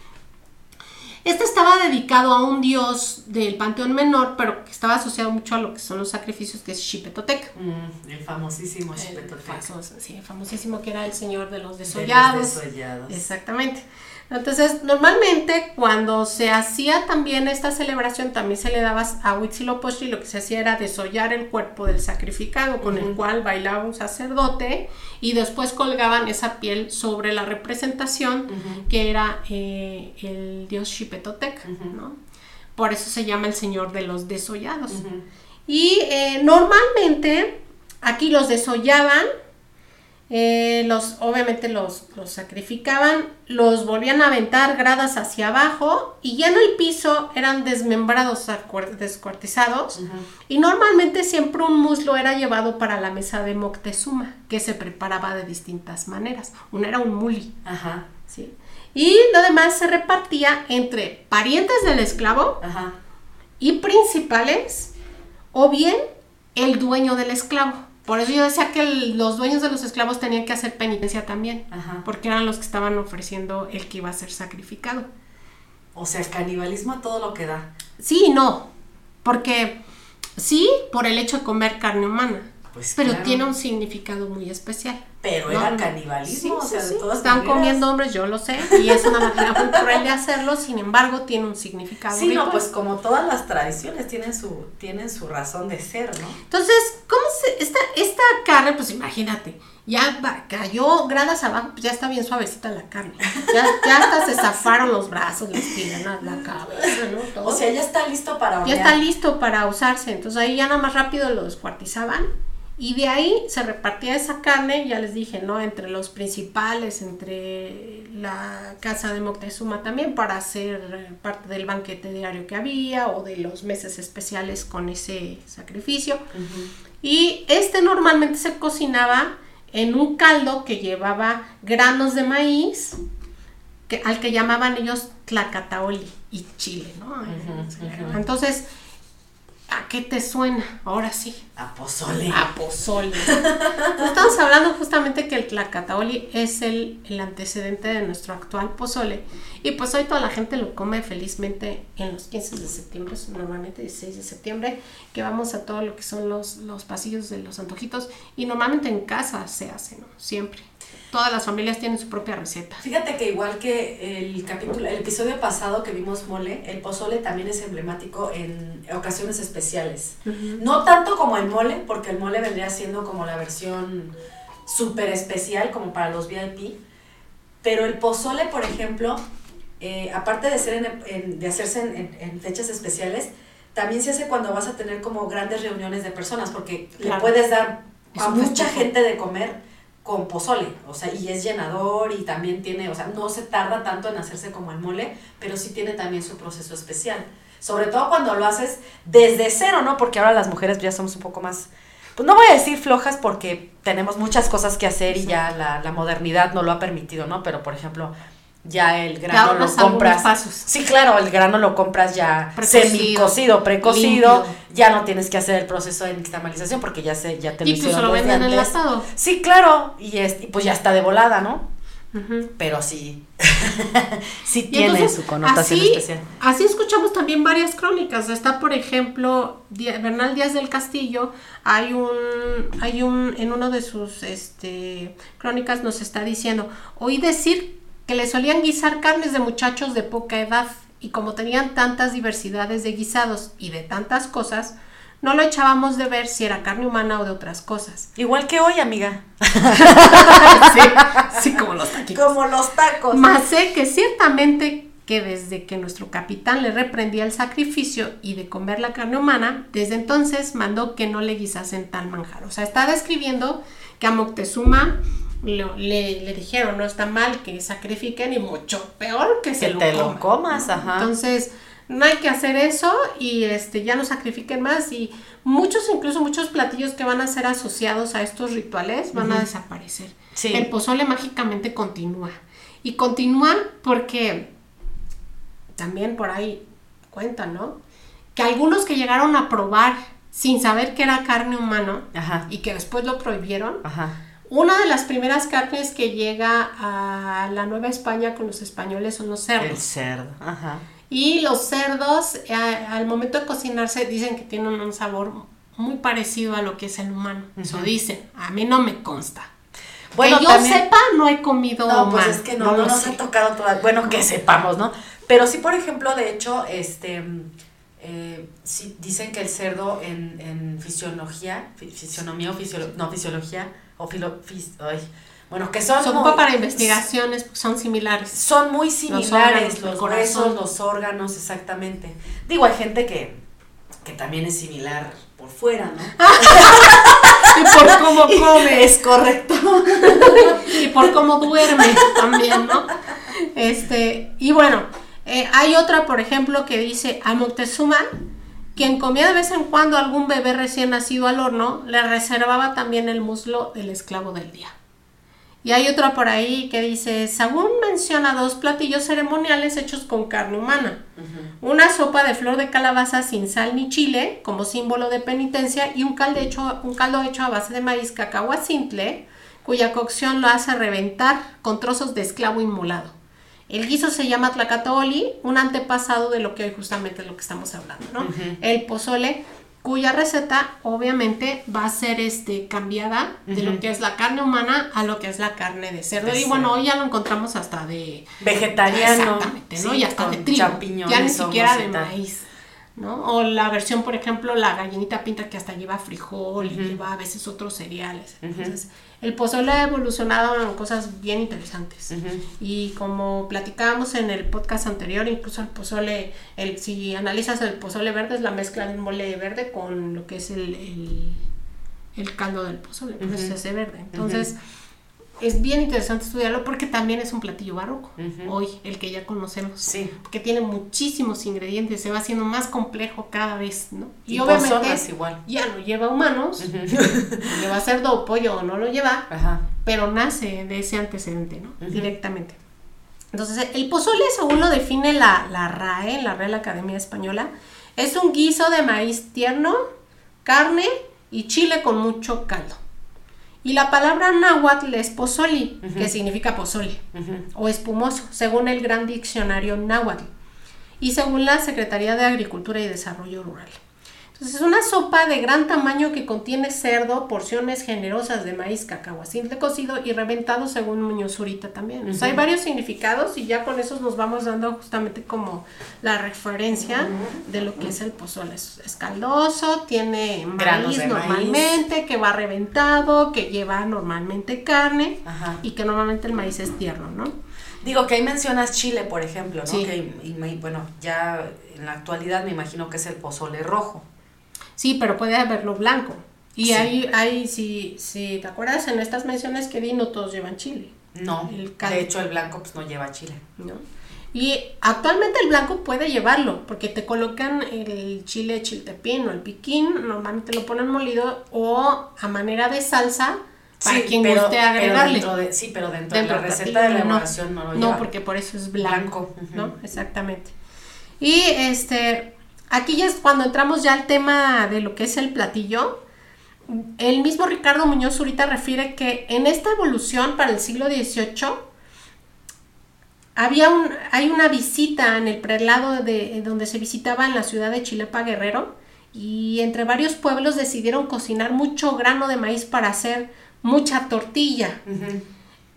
Este estaba dedicado a un dios del panteón menor, pero que estaba asociado mucho a lo que son los sacrificios, que es Xipetotec. Mm, el famosísimo Xipetotec. sí, el famosísimo que era el señor de los desollados. De los desollados. Exactamente. Entonces, normalmente cuando se hacía también esta celebración, también se le daba a Huitzilopochtli, lo que se hacía era desollar el cuerpo del sacrificado, con el cual bailaba un sacerdote, y después colgaban esa piel sobre la representación, que era eh, el dios Xipetotec, ¿no? Por eso se llama el señor de los desollados. Y eh, normalmente aquí los desollaban eh, los, obviamente los, los, sacrificaban, los volvían a aventar gradas hacia abajo y ya en el piso eran desmembrados, descuartizados. Y normalmente siempre un muslo era llevado para la mesa de Moctezuma, que se preparaba de distintas maneras. Uno era un muli. Ajá. ¿sí? Y lo demás se repartía entre parientes del esclavo y principales, o bien el dueño del esclavo. Por eso yo decía que los dueños de los esclavos tenían que hacer penitencia también, porque eran los que estaban ofreciendo el que iba a ser sacrificado. O sea, el canibalismo a todo lo que da. Sí y no, porque sí, por el hecho de comer carne humana, pues pero tiene un significado muy especial. Pero era canibalismo, o sea, de todas Están comiendo hombres, yo lo sé, y es una manera muy cruel de hacerlo, sin embargo, tiene un significado. Sí, no, pues como todas las tradiciones tienen su, tienen su razón de ser, ¿no? Entonces, ¿cómo se, esta, esta carne, pues imagínate, ya cayó gradas abajo, pues ya está bien suavecita la carne. Ya, ya hasta se zafaron los brazos, las piernas, la cabeza, ¿no? O sea, ya está listo para Ya está listo para usarse. Entonces ahí ya nada más rápido lo descuartizaban y de ahí se repartía esa carne, ya les dije, ¿no? Entre los principales, entre la casa de Moctezuma también, para hacer parte del banquete diario que había o de los meses especiales con ese sacrificio. Y este normalmente se cocinaba en un caldo que llevaba granos de maíz, que, al que llamaban ellos tlacataoli y chile, ¿no? Entonces, ¿A qué te suena? Ahora sí. A pozole. A pozole. estamos hablando justamente que el tlacataoli es el, el, antecedente de nuestro actual pozole. Y pues hoy toda la gente lo come felizmente en los 15 de septiembre, normalmente 16 de septiembre, que vamos a todo lo que son los, los pasillos de los antojitos. Y normalmente en casa se hace, ¿no? Siempre todas las familias tienen su propia receta. Fíjate que igual que el capítulo, el episodio pasado que vimos mole, el pozole también es emblemático en ocasiones especiales. No tanto como el mole, porque el mole vendría siendo como la versión súper especial como para los VIP, pero el pozole, por ejemplo, eh, aparte de, ser de hacerse en, fechas especiales, también se hace cuando vas a tener como grandes reuniones de personas, porque le puedes dar a mucha gente de comer con pozole, o sea, y es llenador y también tiene, o sea, no se tarda tanto en hacerse como el mole, pero sí tiene también su proceso especial. Sobre todo cuando lo haces desde cero, ¿no? Porque ahora las mujeres ya somos un poco más, pues no voy a decir flojas porque tenemos muchas cosas que hacer y ya la, la modernidad no lo ha permitido, ¿no? Pero por ejemplo, ya el grano lo compras. Pasos. Sí, claro, el grano lo compras ya semi cocido, precocido, ya no tienes que hacer el proceso de nixtamalización porque ya se ya te lo Y lo venden enlatado. Sí, claro, y, es, y pues ya está de volada, ¿no? Pero sí, (laughs) sí tiene su connotación especial. Así escuchamos también varias crónicas. Está, por ejemplo, Bernal Díaz del Castillo. Hay un, hay un, en uno de sus este, crónicas nos está diciendo, oí decir que le solían guisar carnes de muchachos de poca edad y como tenían tantas diversidades de guisados y de tantas cosas, no lo echábamos de ver si era carne humana o de otras cosas. Igual que hoy, amiga. (laughs) sí, como los tacos. Como los tacos. Más sé que ciertamente que desde que nuestro capitán le reprendía el sacrificio y de comer la carne humana, desde entonces mandó que no le guisasen tal manjar. O sea, está describiendo que a Moctezuma le, le, dijeron, no está mal que sacrifiquen y mucho peor que, se lo, te lo comas. Ajá. Entonces, no hay que hacer eso y este ya no sacrifiquen más y muchos incluso muchos platillos que van a ser asociados a estos rituales van a desaparecer. El pozole mágicamente continúa y continúa porque también por ahí cuentan, ¿no? Que algunos que llegaron a probar sin saber que era carne humana y que después lo prohibieron, Ajá una de las primeras carnes que llega a la Nueva España con los españoles son los cerdos. El cerdo, ajá. Y los cerdos, eh, al momento de cocinarse, dicen que tienen un sabor muy parecido a lo que es el humano. Eso dicen. A mí no me consta. Bueno, que yo sepa, no he comido No, pues es que no, no, nos ha tocado toda, bueno, que sepamos, ¿no? Pero sí, por ejemplo, de hecho, este, eh, sí, dicen que el cerdo en, en fisiología, fisionomía o no, fisiología, o filo, ay, bueno, que son... Son para investigaciones, son similares. Son muy similares, los, huesos, los órganos, exactamente. Digo, hay gente que, que también es similar por fuera, ¿no? (laughs) y por cómo (laughs) come. Es correcto. (laughs) y por cómo duerme también, ¿no? Este, y bueno, eh, hay otra, por ejemplo, que dice a Moctezuma, quien comía de vez en cuando algún bebé recién nacido al horno, le reservaba también el muslo del esclavo del día. Y hay otra por ahí que dice, Sagún menciona dos platillos ceremoniales hechos con carne humana. Una sopa de flor de calabaza sin sal ni chile, como símbolo de penitencia, y un caldo hecho, un caldo hecho a base de maíz cacahuacintle, cuya cocción lo hace reventar con trozos de esclavo inmolado. El guiso se llama tlacatoli, un antepasado de lo que hoy justamente es lo que estamos hablando, ¿no? El pozole cuya receta obviamente va a ser este cambiada de lo que es la carne humana a lo que es la carne de cerdo. y bueno, hoy ya lo encontramos hasta de vegetariano, exactamente, ¿no? y hasta de trigo, ya ni siquiera de maíz. ¿No? O la versión, por ejemplo, la gallinita pinta que hasta lleva frijol y lleva a veces otros cereales. Entonces, el pozole ha evolucionado en cosas bien interesantes. Y como platicábamos en el podcast anterior, incluso el pozole, el, si analizas el pozole verde, es la mezcla del mole verde con lo que es el, el, caldo del pozole, pues es ese verde. Entonces, es bien interesante estudiarlo porque también es un platillo barroco, hoy, el que ya conocemos. Sí. Que tiene muchísimos ingredientes, se va haciendo más complejo cada vez, ¿no? Y, obviamente igual. ya no lleva humanos, (laughs) le va a ser do pollo o no lo lleva, pero nace de ese antecedente, ¿no? Directamente. Entonces, el pozole, según lo define la, la RAE, la Real Academia Española, es un guiso de maíz tierno, carne y chile con mucho caldo. Y la palabra náhuatl es pozoli, que significa pozole o espumoso, según el gran diccionario náhuatl y según la Secretaría de Agricultura y Desarrollo Rural. Entonces es una sopa de gran tamaño que contiene cerdo, porciones generosas de maíz de cocido y reventado según Muñoz Zurita también. hay varios significados y ya con esos nos vamos dando justamente como la referencia de lo que es el pozole. Es, caldoso, tiene maíz normalmente, que va reventado, que lleva normalmente carne y que normalmente el maíz es tierno, ¿no? Digo que ahí mencionas Chile, por ejemplo, ¿no? Que, y, bueno, ya en la actualidad me imagino que es el pozole rojo. Sí, pero puede haberlo blanco. Y ahí, ahí si, si te acuerdas, en estas menciones que di, no todos llevan chile. No, de hecho el blanco pues no lleva chile. ¿No? Y actualmente el blanco puede llevarlo, porque te colocan el chile chiltepín o el piquín, normalmente lo ponen molido o a manera de salsa para quien guste agregarle. sí, pero dentro, de la receta de la elaboración no, lo lleva. No, porque por eso es blanco, ¿no? Exactamente. Y este, Aquí ya es cuando entramos ya al tema de lo que es el platillo. El mismo Ricardo Muñoz Zurita refiere que en esta evolución para el siglo XVIII había un, hay una visita en el prelado de donde se visitaba en la ciudad de Chilepa Guerrero y entre varios pueblos decidieron cocinar mucho grano de maíz para hacer mucha tortilla.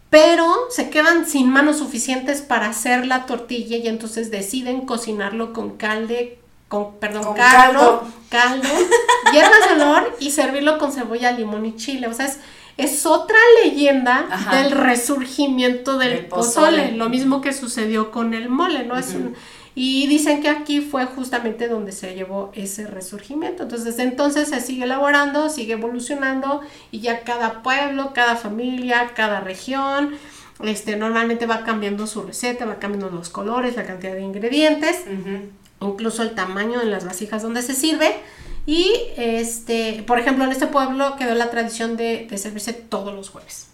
Pero se quedan sin manos suficientes para hacer la tortilla y entonces deciden cocinarlo con calde con, perdón, caldo, caldo, (laughs) hierbas de olor y servirlo con cebolla, limón y chile. O sea, es, es otra leyenda del resurgimiento del pozole. lo mismo que sucedió con el mole, ¿no? es y dicen que aquí fue justamente donde se llevó ese resurgimiento. Entonces, desde entonces se sigue elaborando, sigue evolucionando y ya cada pueblo, cada familia, cada región, este, normalmente va cambiando su receta, va cambiando los colores, la cantidad de ingredientes incluso el tamaño en las vasijas donde se sirve. Y este, por ejemplo, en este pueblo quedó la tradición de, servirse todos los jueves.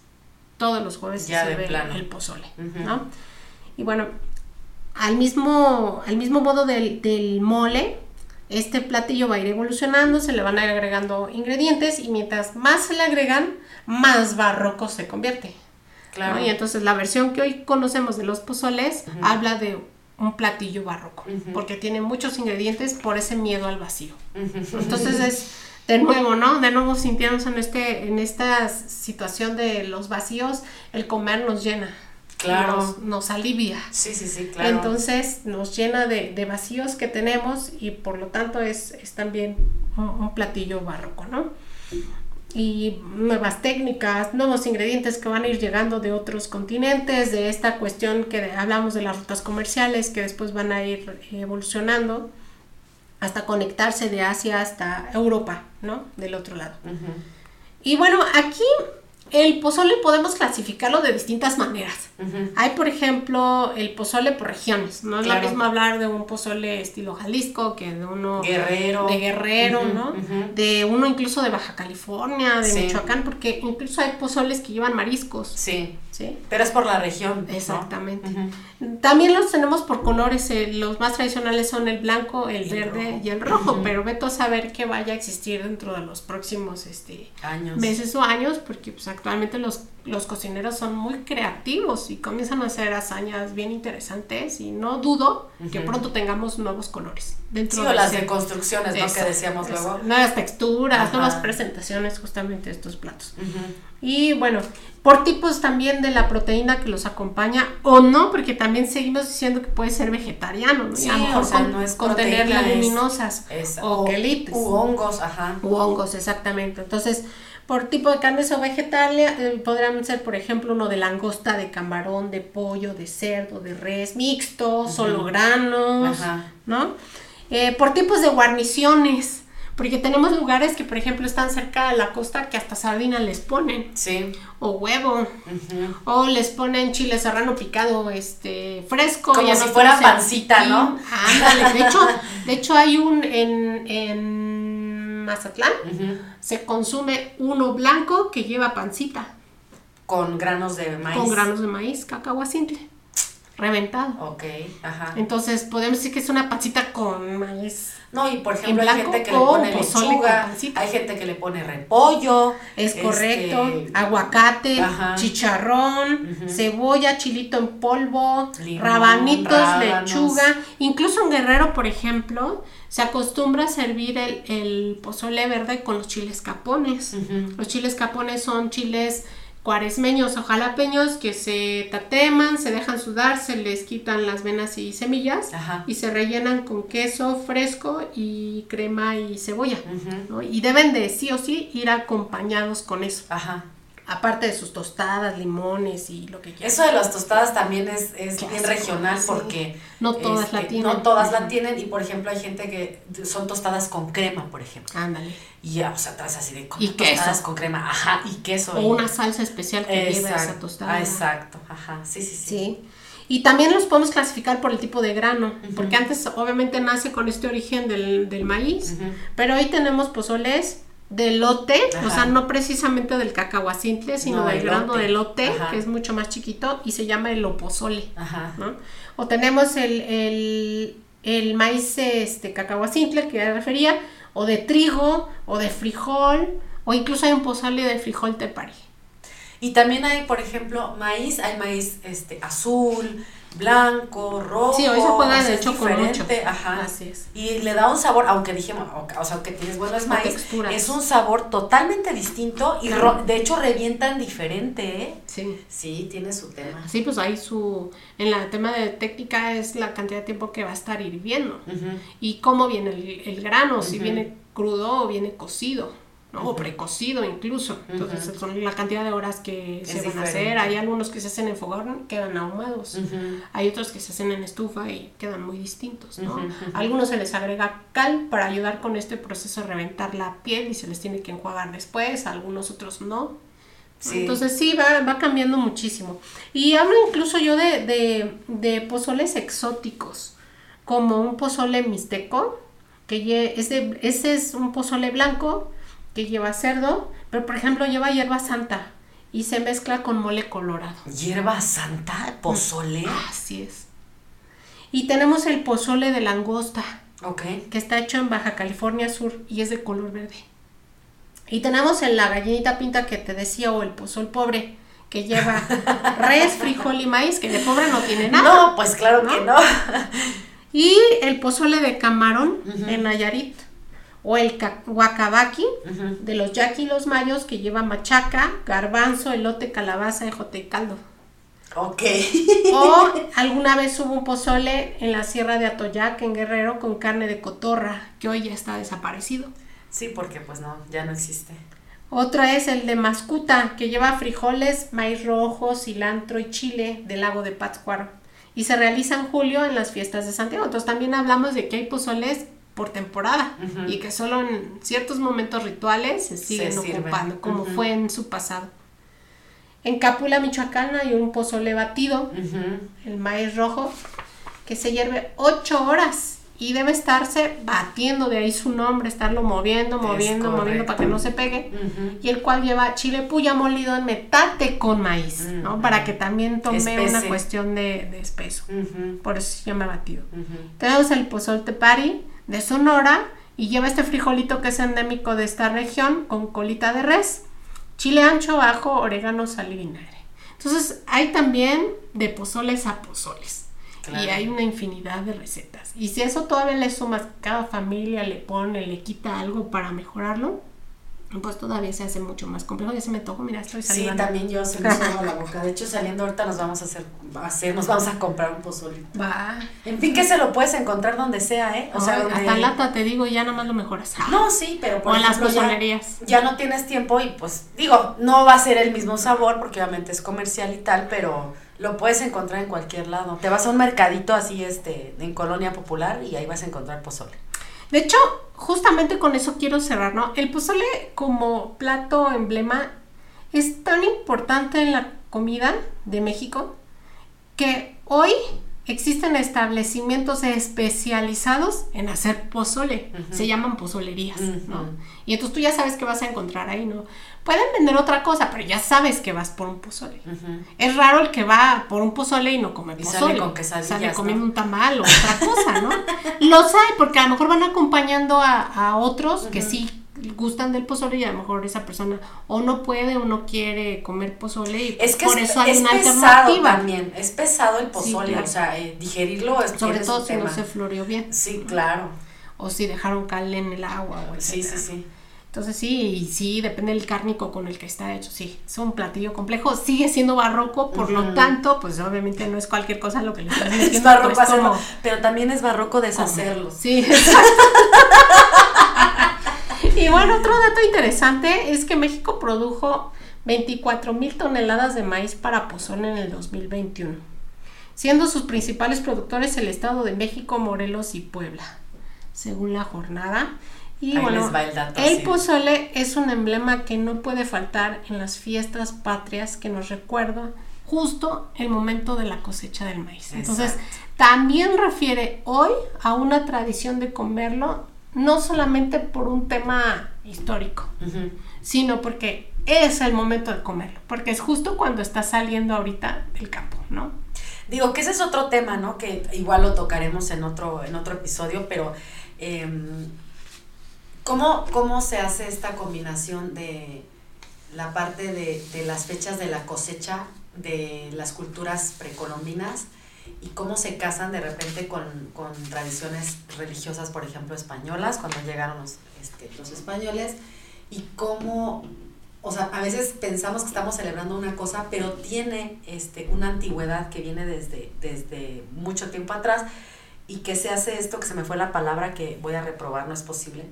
Todos los jueves ya se sirve el pozole, ¿no? Y bueno, al mismo, al mismo modo del, del, mole, este platillo va a ir evolucionando, se le van a ir agregando ingredientes y mientras más se le agregan, más barroco se convierte. Claro. Y entonces la versión que hoy conocemos de los pozoles habla de un platillo barroco, porque tiene muchos ingredientes por ese miedo al vacío. Entonces es de nuevo, ¿no? De nuevo sintiéndonos en este en esta situación de los vacíos, el comer nos llena. Claro. Nos, alivia. Sí, sí, sí, claro. Entonces nos llena de, vacíos que tenemos y por lo tanto es, es también un, platillo barroco, ¿no? Y nuevas técnicas, nuevos ingredientes que van a ir llegando de otros continentes, de esta cuestión que hablamos de las rutas comerciales que después van a ir evolucionando hasta conectarse de Asia hasta Europa, ¿no? Del otro lado. Y bueno, aquí el pozole podemos clasificarlo de distintas maneras. Hay, por ejemplo, el pozole por regiones. No es lo mismo hablar de un pozole estilo Jalisco que de uno guerrero. de Guerrero, ¿no? De uno incluso de Baja California, de Michoacán, porque incluso hay pozoles que llevan mariscos. Sí. ¿Sí? Pero es por la región. Exactamente. También los tenemos por colores. Eh, los más tradicionales son el blanco, el, verde y el rojo. Pero veto a saber que vaya a existir dentro de los próximos este, años. meses o años, porque pues, actualmente los, los cocineros son muy creativos y comienzan a hacer hazañas bien interesantes. Y no dudo que pronto tengamos nuevos colores. Dentro sí, o las de construcciones, ¿no? Que decíamos luego. Nuevas texturas, nuevas presentaciones justamente de estos platos. Y bueno, por tipos también de la proteína que los acompaña o no, porque también seguimos diciendo que puede ser vegetariano, ¿no? Sí, a lo mejor con, no es contener leguminosas o quelites. U hongos, ajá. U hongos, exactamente. Entonces, por tipo de carnes o vegetales, eh, podrían ser, por ejemplo, uno de langosta, de camarón, de pollo, de cerdo, de res, mixto, solo granos, ¿no? Eh, por tipos de guarniciones. Porque tenemos lugares que, por ejemplo, están cerca de la costa que hasta sardina les ponen. Sí. O huevo. O les ponen chile serrano picado, este, fresco. Como si fuera pancita, ¿no? Ándale. De hecho, de hecho hay un en, en Mazatlán, se consume uno blanco que lleva pancita. Con granos de maíz. Con granos de maíz, simple reventado. Ok, ajá. Entonces podemos decir que es una pancita con maíz. No, y por ejemplo hay gente que le pone lechuga, hay gente que le pone repollo. Es este, correcto, aguacate, chicharrón, cebolla, chilito en polvo, rabanitos, lechuga. Incluso en Guerrero, por ejemplo, se acostumbra a servir el, el pozole verde con los chiles capones. Los chiles capones son chiles cuaresmeños o jalapeños que se tateman, se dejan sudar, se les quitan las venas y semillas y se rellenan con queso fresco y crema y cebolla. Y deben de sí o sí ir acompañados con eso. Ajá. Aparte de sus tostadas, limones y lo que quieran. Eso de las tostadas también es, es bien regional porque... No todas la tienen. No todas la tienen y por ejemplo hay gente que son tostadas con crema, por ejemplo. Ándale. Y ya, o sea, traes así de y tostadas con crema, ajá, y queso. O una salsa especial que lleva esa tostada. Ah, exacto, ajá, sí, sí, sí. Sí. Y también los podemos clasificar por el tipo de grano, porque antes obviamente nace con este origen del, del maíz, pero hoy tenemos pozoles de lote, o sea, no precisamente del cacahuacintle, sino del grano de lote, que es mucho más chiquito y se llama el opozole. ¿no? O tenemos el, el, maíz este, cacahuacintle que ya refería, o de trigo, o de frijol, o incluso hay un pozole de frijol tepari. Y también hay, por ejemplo, maíz, hay maíz este, azul, blanco, rojo. Sí, hoy se juega de hecho con mucho. Ajá. Así es. Y le da un sabor, aunque dijimos, o sea, aunque tienes buenos maíz, es un sabor totalmente distinto y de hecho revientan diferente, ¿eh? Sí. Sí, tiene su tema. Sí, pues ahí su, en la tema de técnica es la cantidad de tiempo que va a estar hirviendo y cómo viene el, grano, si viene crudo o viene cocido. ¿No? O precocido incluso. Entonces son la cantidad de horas que se van a hacer. Hay algunos que se hacen en fogón, quedan ahumados. Hay otros que se hacen en estufa y quedan muy distintos, ¿no? Algunos se les agrega cal para ayudar con este proceso de reventar la piel y se les tiene que enjuagar después, algunos otros no. Entonces sí, va, va, cambiando muchísimo. Y hablo incluso yo de, de, de pozoles exóticos, como un pozole mixteco, que ese, ese es un pozole blanco, que lleva cerdo, pero por ejemplo lleva hierba santa y se mezcla con mole colorado. ¿Hierba santa? ¿Pozole? Así es. Y tenemos el pozole de langosta. Ok. Que está hecho en Baja California Sur y es de color verde. Y tenemos el la gallinita pinta que te decía o el pozol pobre, que lleva (laughs) res, frijol y maíz, que de pobre no tiene nada. No, pues claro que no. Y el pozole de camarón en Nayarit. O el guacabaqui de los yaqui y los mayos que lleva machaca, garbanzo, elote, calabaza, ejote y caldo. Ok. O (laughs) alguna vez hubo un pozole en la sierra de Atoyac, en Guerrero, con carne de cotorra, que hoy ya está desaparecido. Sí, porque pues no, ya no existe. Otra es el de mascuta, que lleva frijoles, maíz rojo, cilantro y chile del lago de Pátzcuaro. Y se realiza en julio en las fiestas de Santiago. Entonces también hablamos de que hay pozoles por temporada y que solo en ciertos momentos rituales se siguen ocupando, como fue en su pasado. En Cápula, Michoacán, hay un pozole batido, el maíz rojo, que se hierve ocho horas y debe estarse batiendo, de ahí su nombre, estarlo moviendo, moviendo, moviendo para que no se pegue. Y el cual lleva chile puya molido en metate con maíz, ¿no? Para que también tome una cuestión de, de espeso. Por eso se llama batido. Tenemos el pozole tepari de Sonora y lleva este frijolito que es endémico de esta región con colita de res chile ancho, ajo, orégano, sal y vinagre. Entonces hay también de pozoles a pozoles. Y hay una infinidad de recetas. Y si eso todavía le sumas, cada familia le pone, le quita algo para mejorarlo, pues todavía se hace mucho más complejo. Ya se me tocó, mira, estoy saliendo. Sí, también yo se me (laughs) subo la boca. De hecho, saliendo ahorita nos vamos a hacer, a hacer, nos vamos a comprar un pozolito. Va. En fin, que se lo puedes encontrar donde sea, ¿eh? O sea, hasta lata te digo, ya nomás lo mejoras. (laughs) No, sí, pero por o en las pozolerías. Ya, ya, no tienes tiempo y pues, digo, no va a ser el mismo sabor porque obviamente es comercial y tal, pero lo puedes encontrar en cualquier lado. Te vas a un mercadito así, este, en Colonia Popular y ahí vas a encontrar pozole. De hecho, justamente con eso quiero cerrar, ¿no? El pozole como plato emblema es tan importante en la comida de México que hoy existen establecimientos especializados en hacer pozole. Se llaman pozolerías, ¿no? Y entonces tú ya sabes que vas a encontrar ahí, ¿no? Pueden vender otra cosa, pero ya sabes que vas por un pozole. Es raro el que va por un pozole y no come pozole. Sale con Sale comiendo un tamal o otra cosa, ¿no? (laughs) Los hay, porque a lo mejor van acompañando a, otros que sí gustan del pozole y a lo mejor esa persona o no puede o no quiere comer pozole y es que por es, eso hay es una pesado alternativa. también, es pesado el pozole, o sea, eh, digerirlo es Sobre todo si no tema. se floreó bien. Sí, claro. O si dejaron cal en el agua o Sí, sí, sí. Entonces sí, y sí, depende del cárnico con el que está hecho, sí, es un platillo complejo, sigue siendo barroco, por lo tanto, pues obviamente no es cualquier cosa lo que le estás metiendo. (laughs) Es barroco pues, hacerlo, pero también es barroco deshacerlo. Sí, (laughs) exacto. Y bueno, otro dato interesante es que México produjo 24 mil toneladas de maíz para pozole en el 2021, siendo sus principales productores el Estado de México, Morelos y Puebla, según la jornada. Y Ahí bueno, el dato, el sí. pozole es un emblema que no puede faltar en las fiestas patrias que nos recuerdan justo el momento de la cosecha del maíz. Entonces, también refiere hoy a una tradición de comerlo, no solamente por un tema histórico, sino porque es el momento de comerlo, porque es justo cuando está saliendo ahorita del campo, ¿no? Digo que ese es otro tema, ¿no? Que igual lo tocaremos en otro, en otro episodio, pero em, ¿cómo, ¿cómo se hace esta combinación de la parte de, de las fechas de la cosecha de las culturas precolombinas y cómo se casan de repente con, con tradiciones religiosas, por ejemplo, españolas, cuando llegaron los, este, los españoles, y cómo, o sea, a veces pensamos que estamos celebrando una cosa, pero tiene este, una antigüedad que viene desde, desde mucho tiempo atrás, y que se hace esto, que se me fue la palabra que voy a reprobar, no es posible,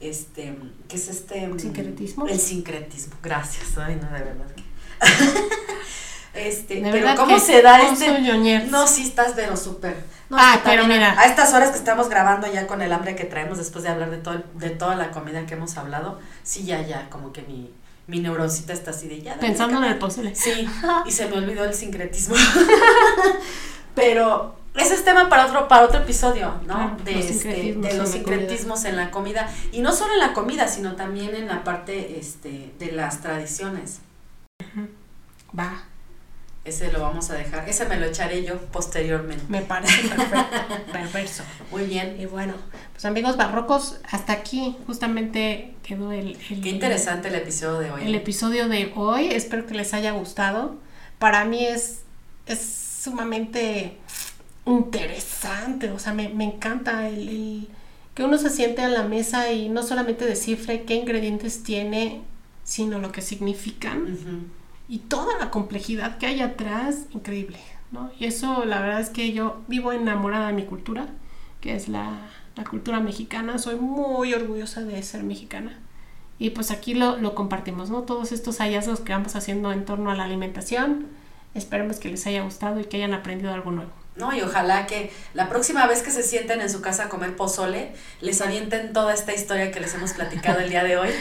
este, que es este... ¿Sincretismo? El sincretismo, gracias, ay, no, de verdad que... (laughs) Este, De pero ¿cómo se da no este? soy. No, sí estás, pero súper. No, Ah, pero también mira. A estas horas que estamos grabando ya con el hambre que traemos después de hablar de todo el- de toda la comida que hemos hablado, sí, ya, ya, como que mi, mi neuroncita está así de ya. Pensando en el pozole. Sí, (laughs) y se me olvidó el sincretismo. (laughs) pero ese es tema para otro, para otro episodio, ¿no? Claro, de, los este, sincretismos de en los la sincretismos en la comida. Y no solo en la comida, sino también en la parte este, de las tradiciones. Va, Ese lo vamos a dejar. Ese me lo echaré yo posteriormente. me parece perfecto, (laughs) perverso. Muy bien. Y bueno, pues amigos barrocos, hasta aquí justamente quedó el, el- Qué interesante el episodio de hoy. el episodio de hoy. Espero que les haya gustado. para mí es, es sumamente interesante, o sea, me, encanta el, que uno se siente a la mesa y no solamente descifre qué ingredientes tiene, sino lo que significan y toda la complejidad que hay atrás, increíble, ¿no? Y eso la verdad es que yo vivo enamorada de mi cultura, que es la, la cultura mexicana, soy muy orgullosa de ser mexicana. Y pues aquí lo, lo compartimos, ¿no? Todos estos hallazgos que vamos haciendo en torno a la alimentación, esperemos que les haya gustado y que hayan aprendido algo nuevo. ¿No? Y ojalá que la próxima vez que se sienten en su casa a comer pozole, les avienten toda esta historia que les hemos platicado el día de hoy. (laughs)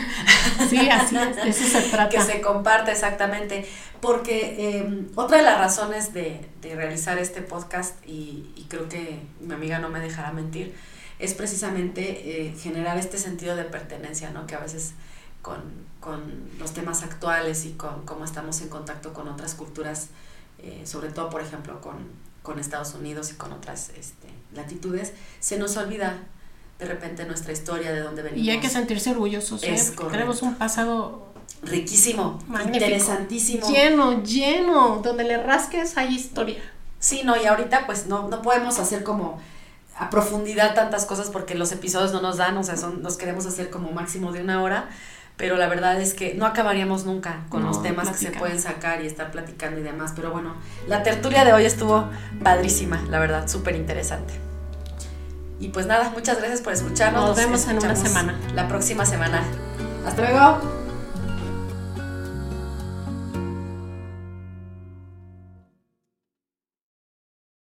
Sí, así es, eso se (laughs) trata. que se comparte exactamente. Porque em, otra de las razones de, realizar este podcast, y, creo que mi amiga no me dejará mentir, es precisamente eh, generar este sentido de pertenencia, ¿no? Que a veces con, con los temas actuales y con cómo estamos en contacto con otras culturas, eh, sobre todo, por ejemplo, con con Estados Unidos y con otras este, latitudes, se nos olvida de repente nuestra historia, de dónde venimos. Y hay que sentirse orgullosos. ¿eh? Tenemos un pasado riquísimo, interesantísimo. Lleno, lleno, donde le rasques hay historia. Sí, no, y ahorita pues no, no podemos hacer como a profundidad tantas cosas porque los episodios no nos dan, o sea, son, nos queremos hacer como máximo de una hora, pero la verdad es que no acabaríamos nunca con los temas que se pueden sacar y estar platicando y demás. Pero bueno, la tertulia de hoy estuvo padrísima, la verdad, súper interesante. Y pues nada, muchas gracias por escucharnos. Nos, vemos en una semana. La próxima semana. Hasta luego.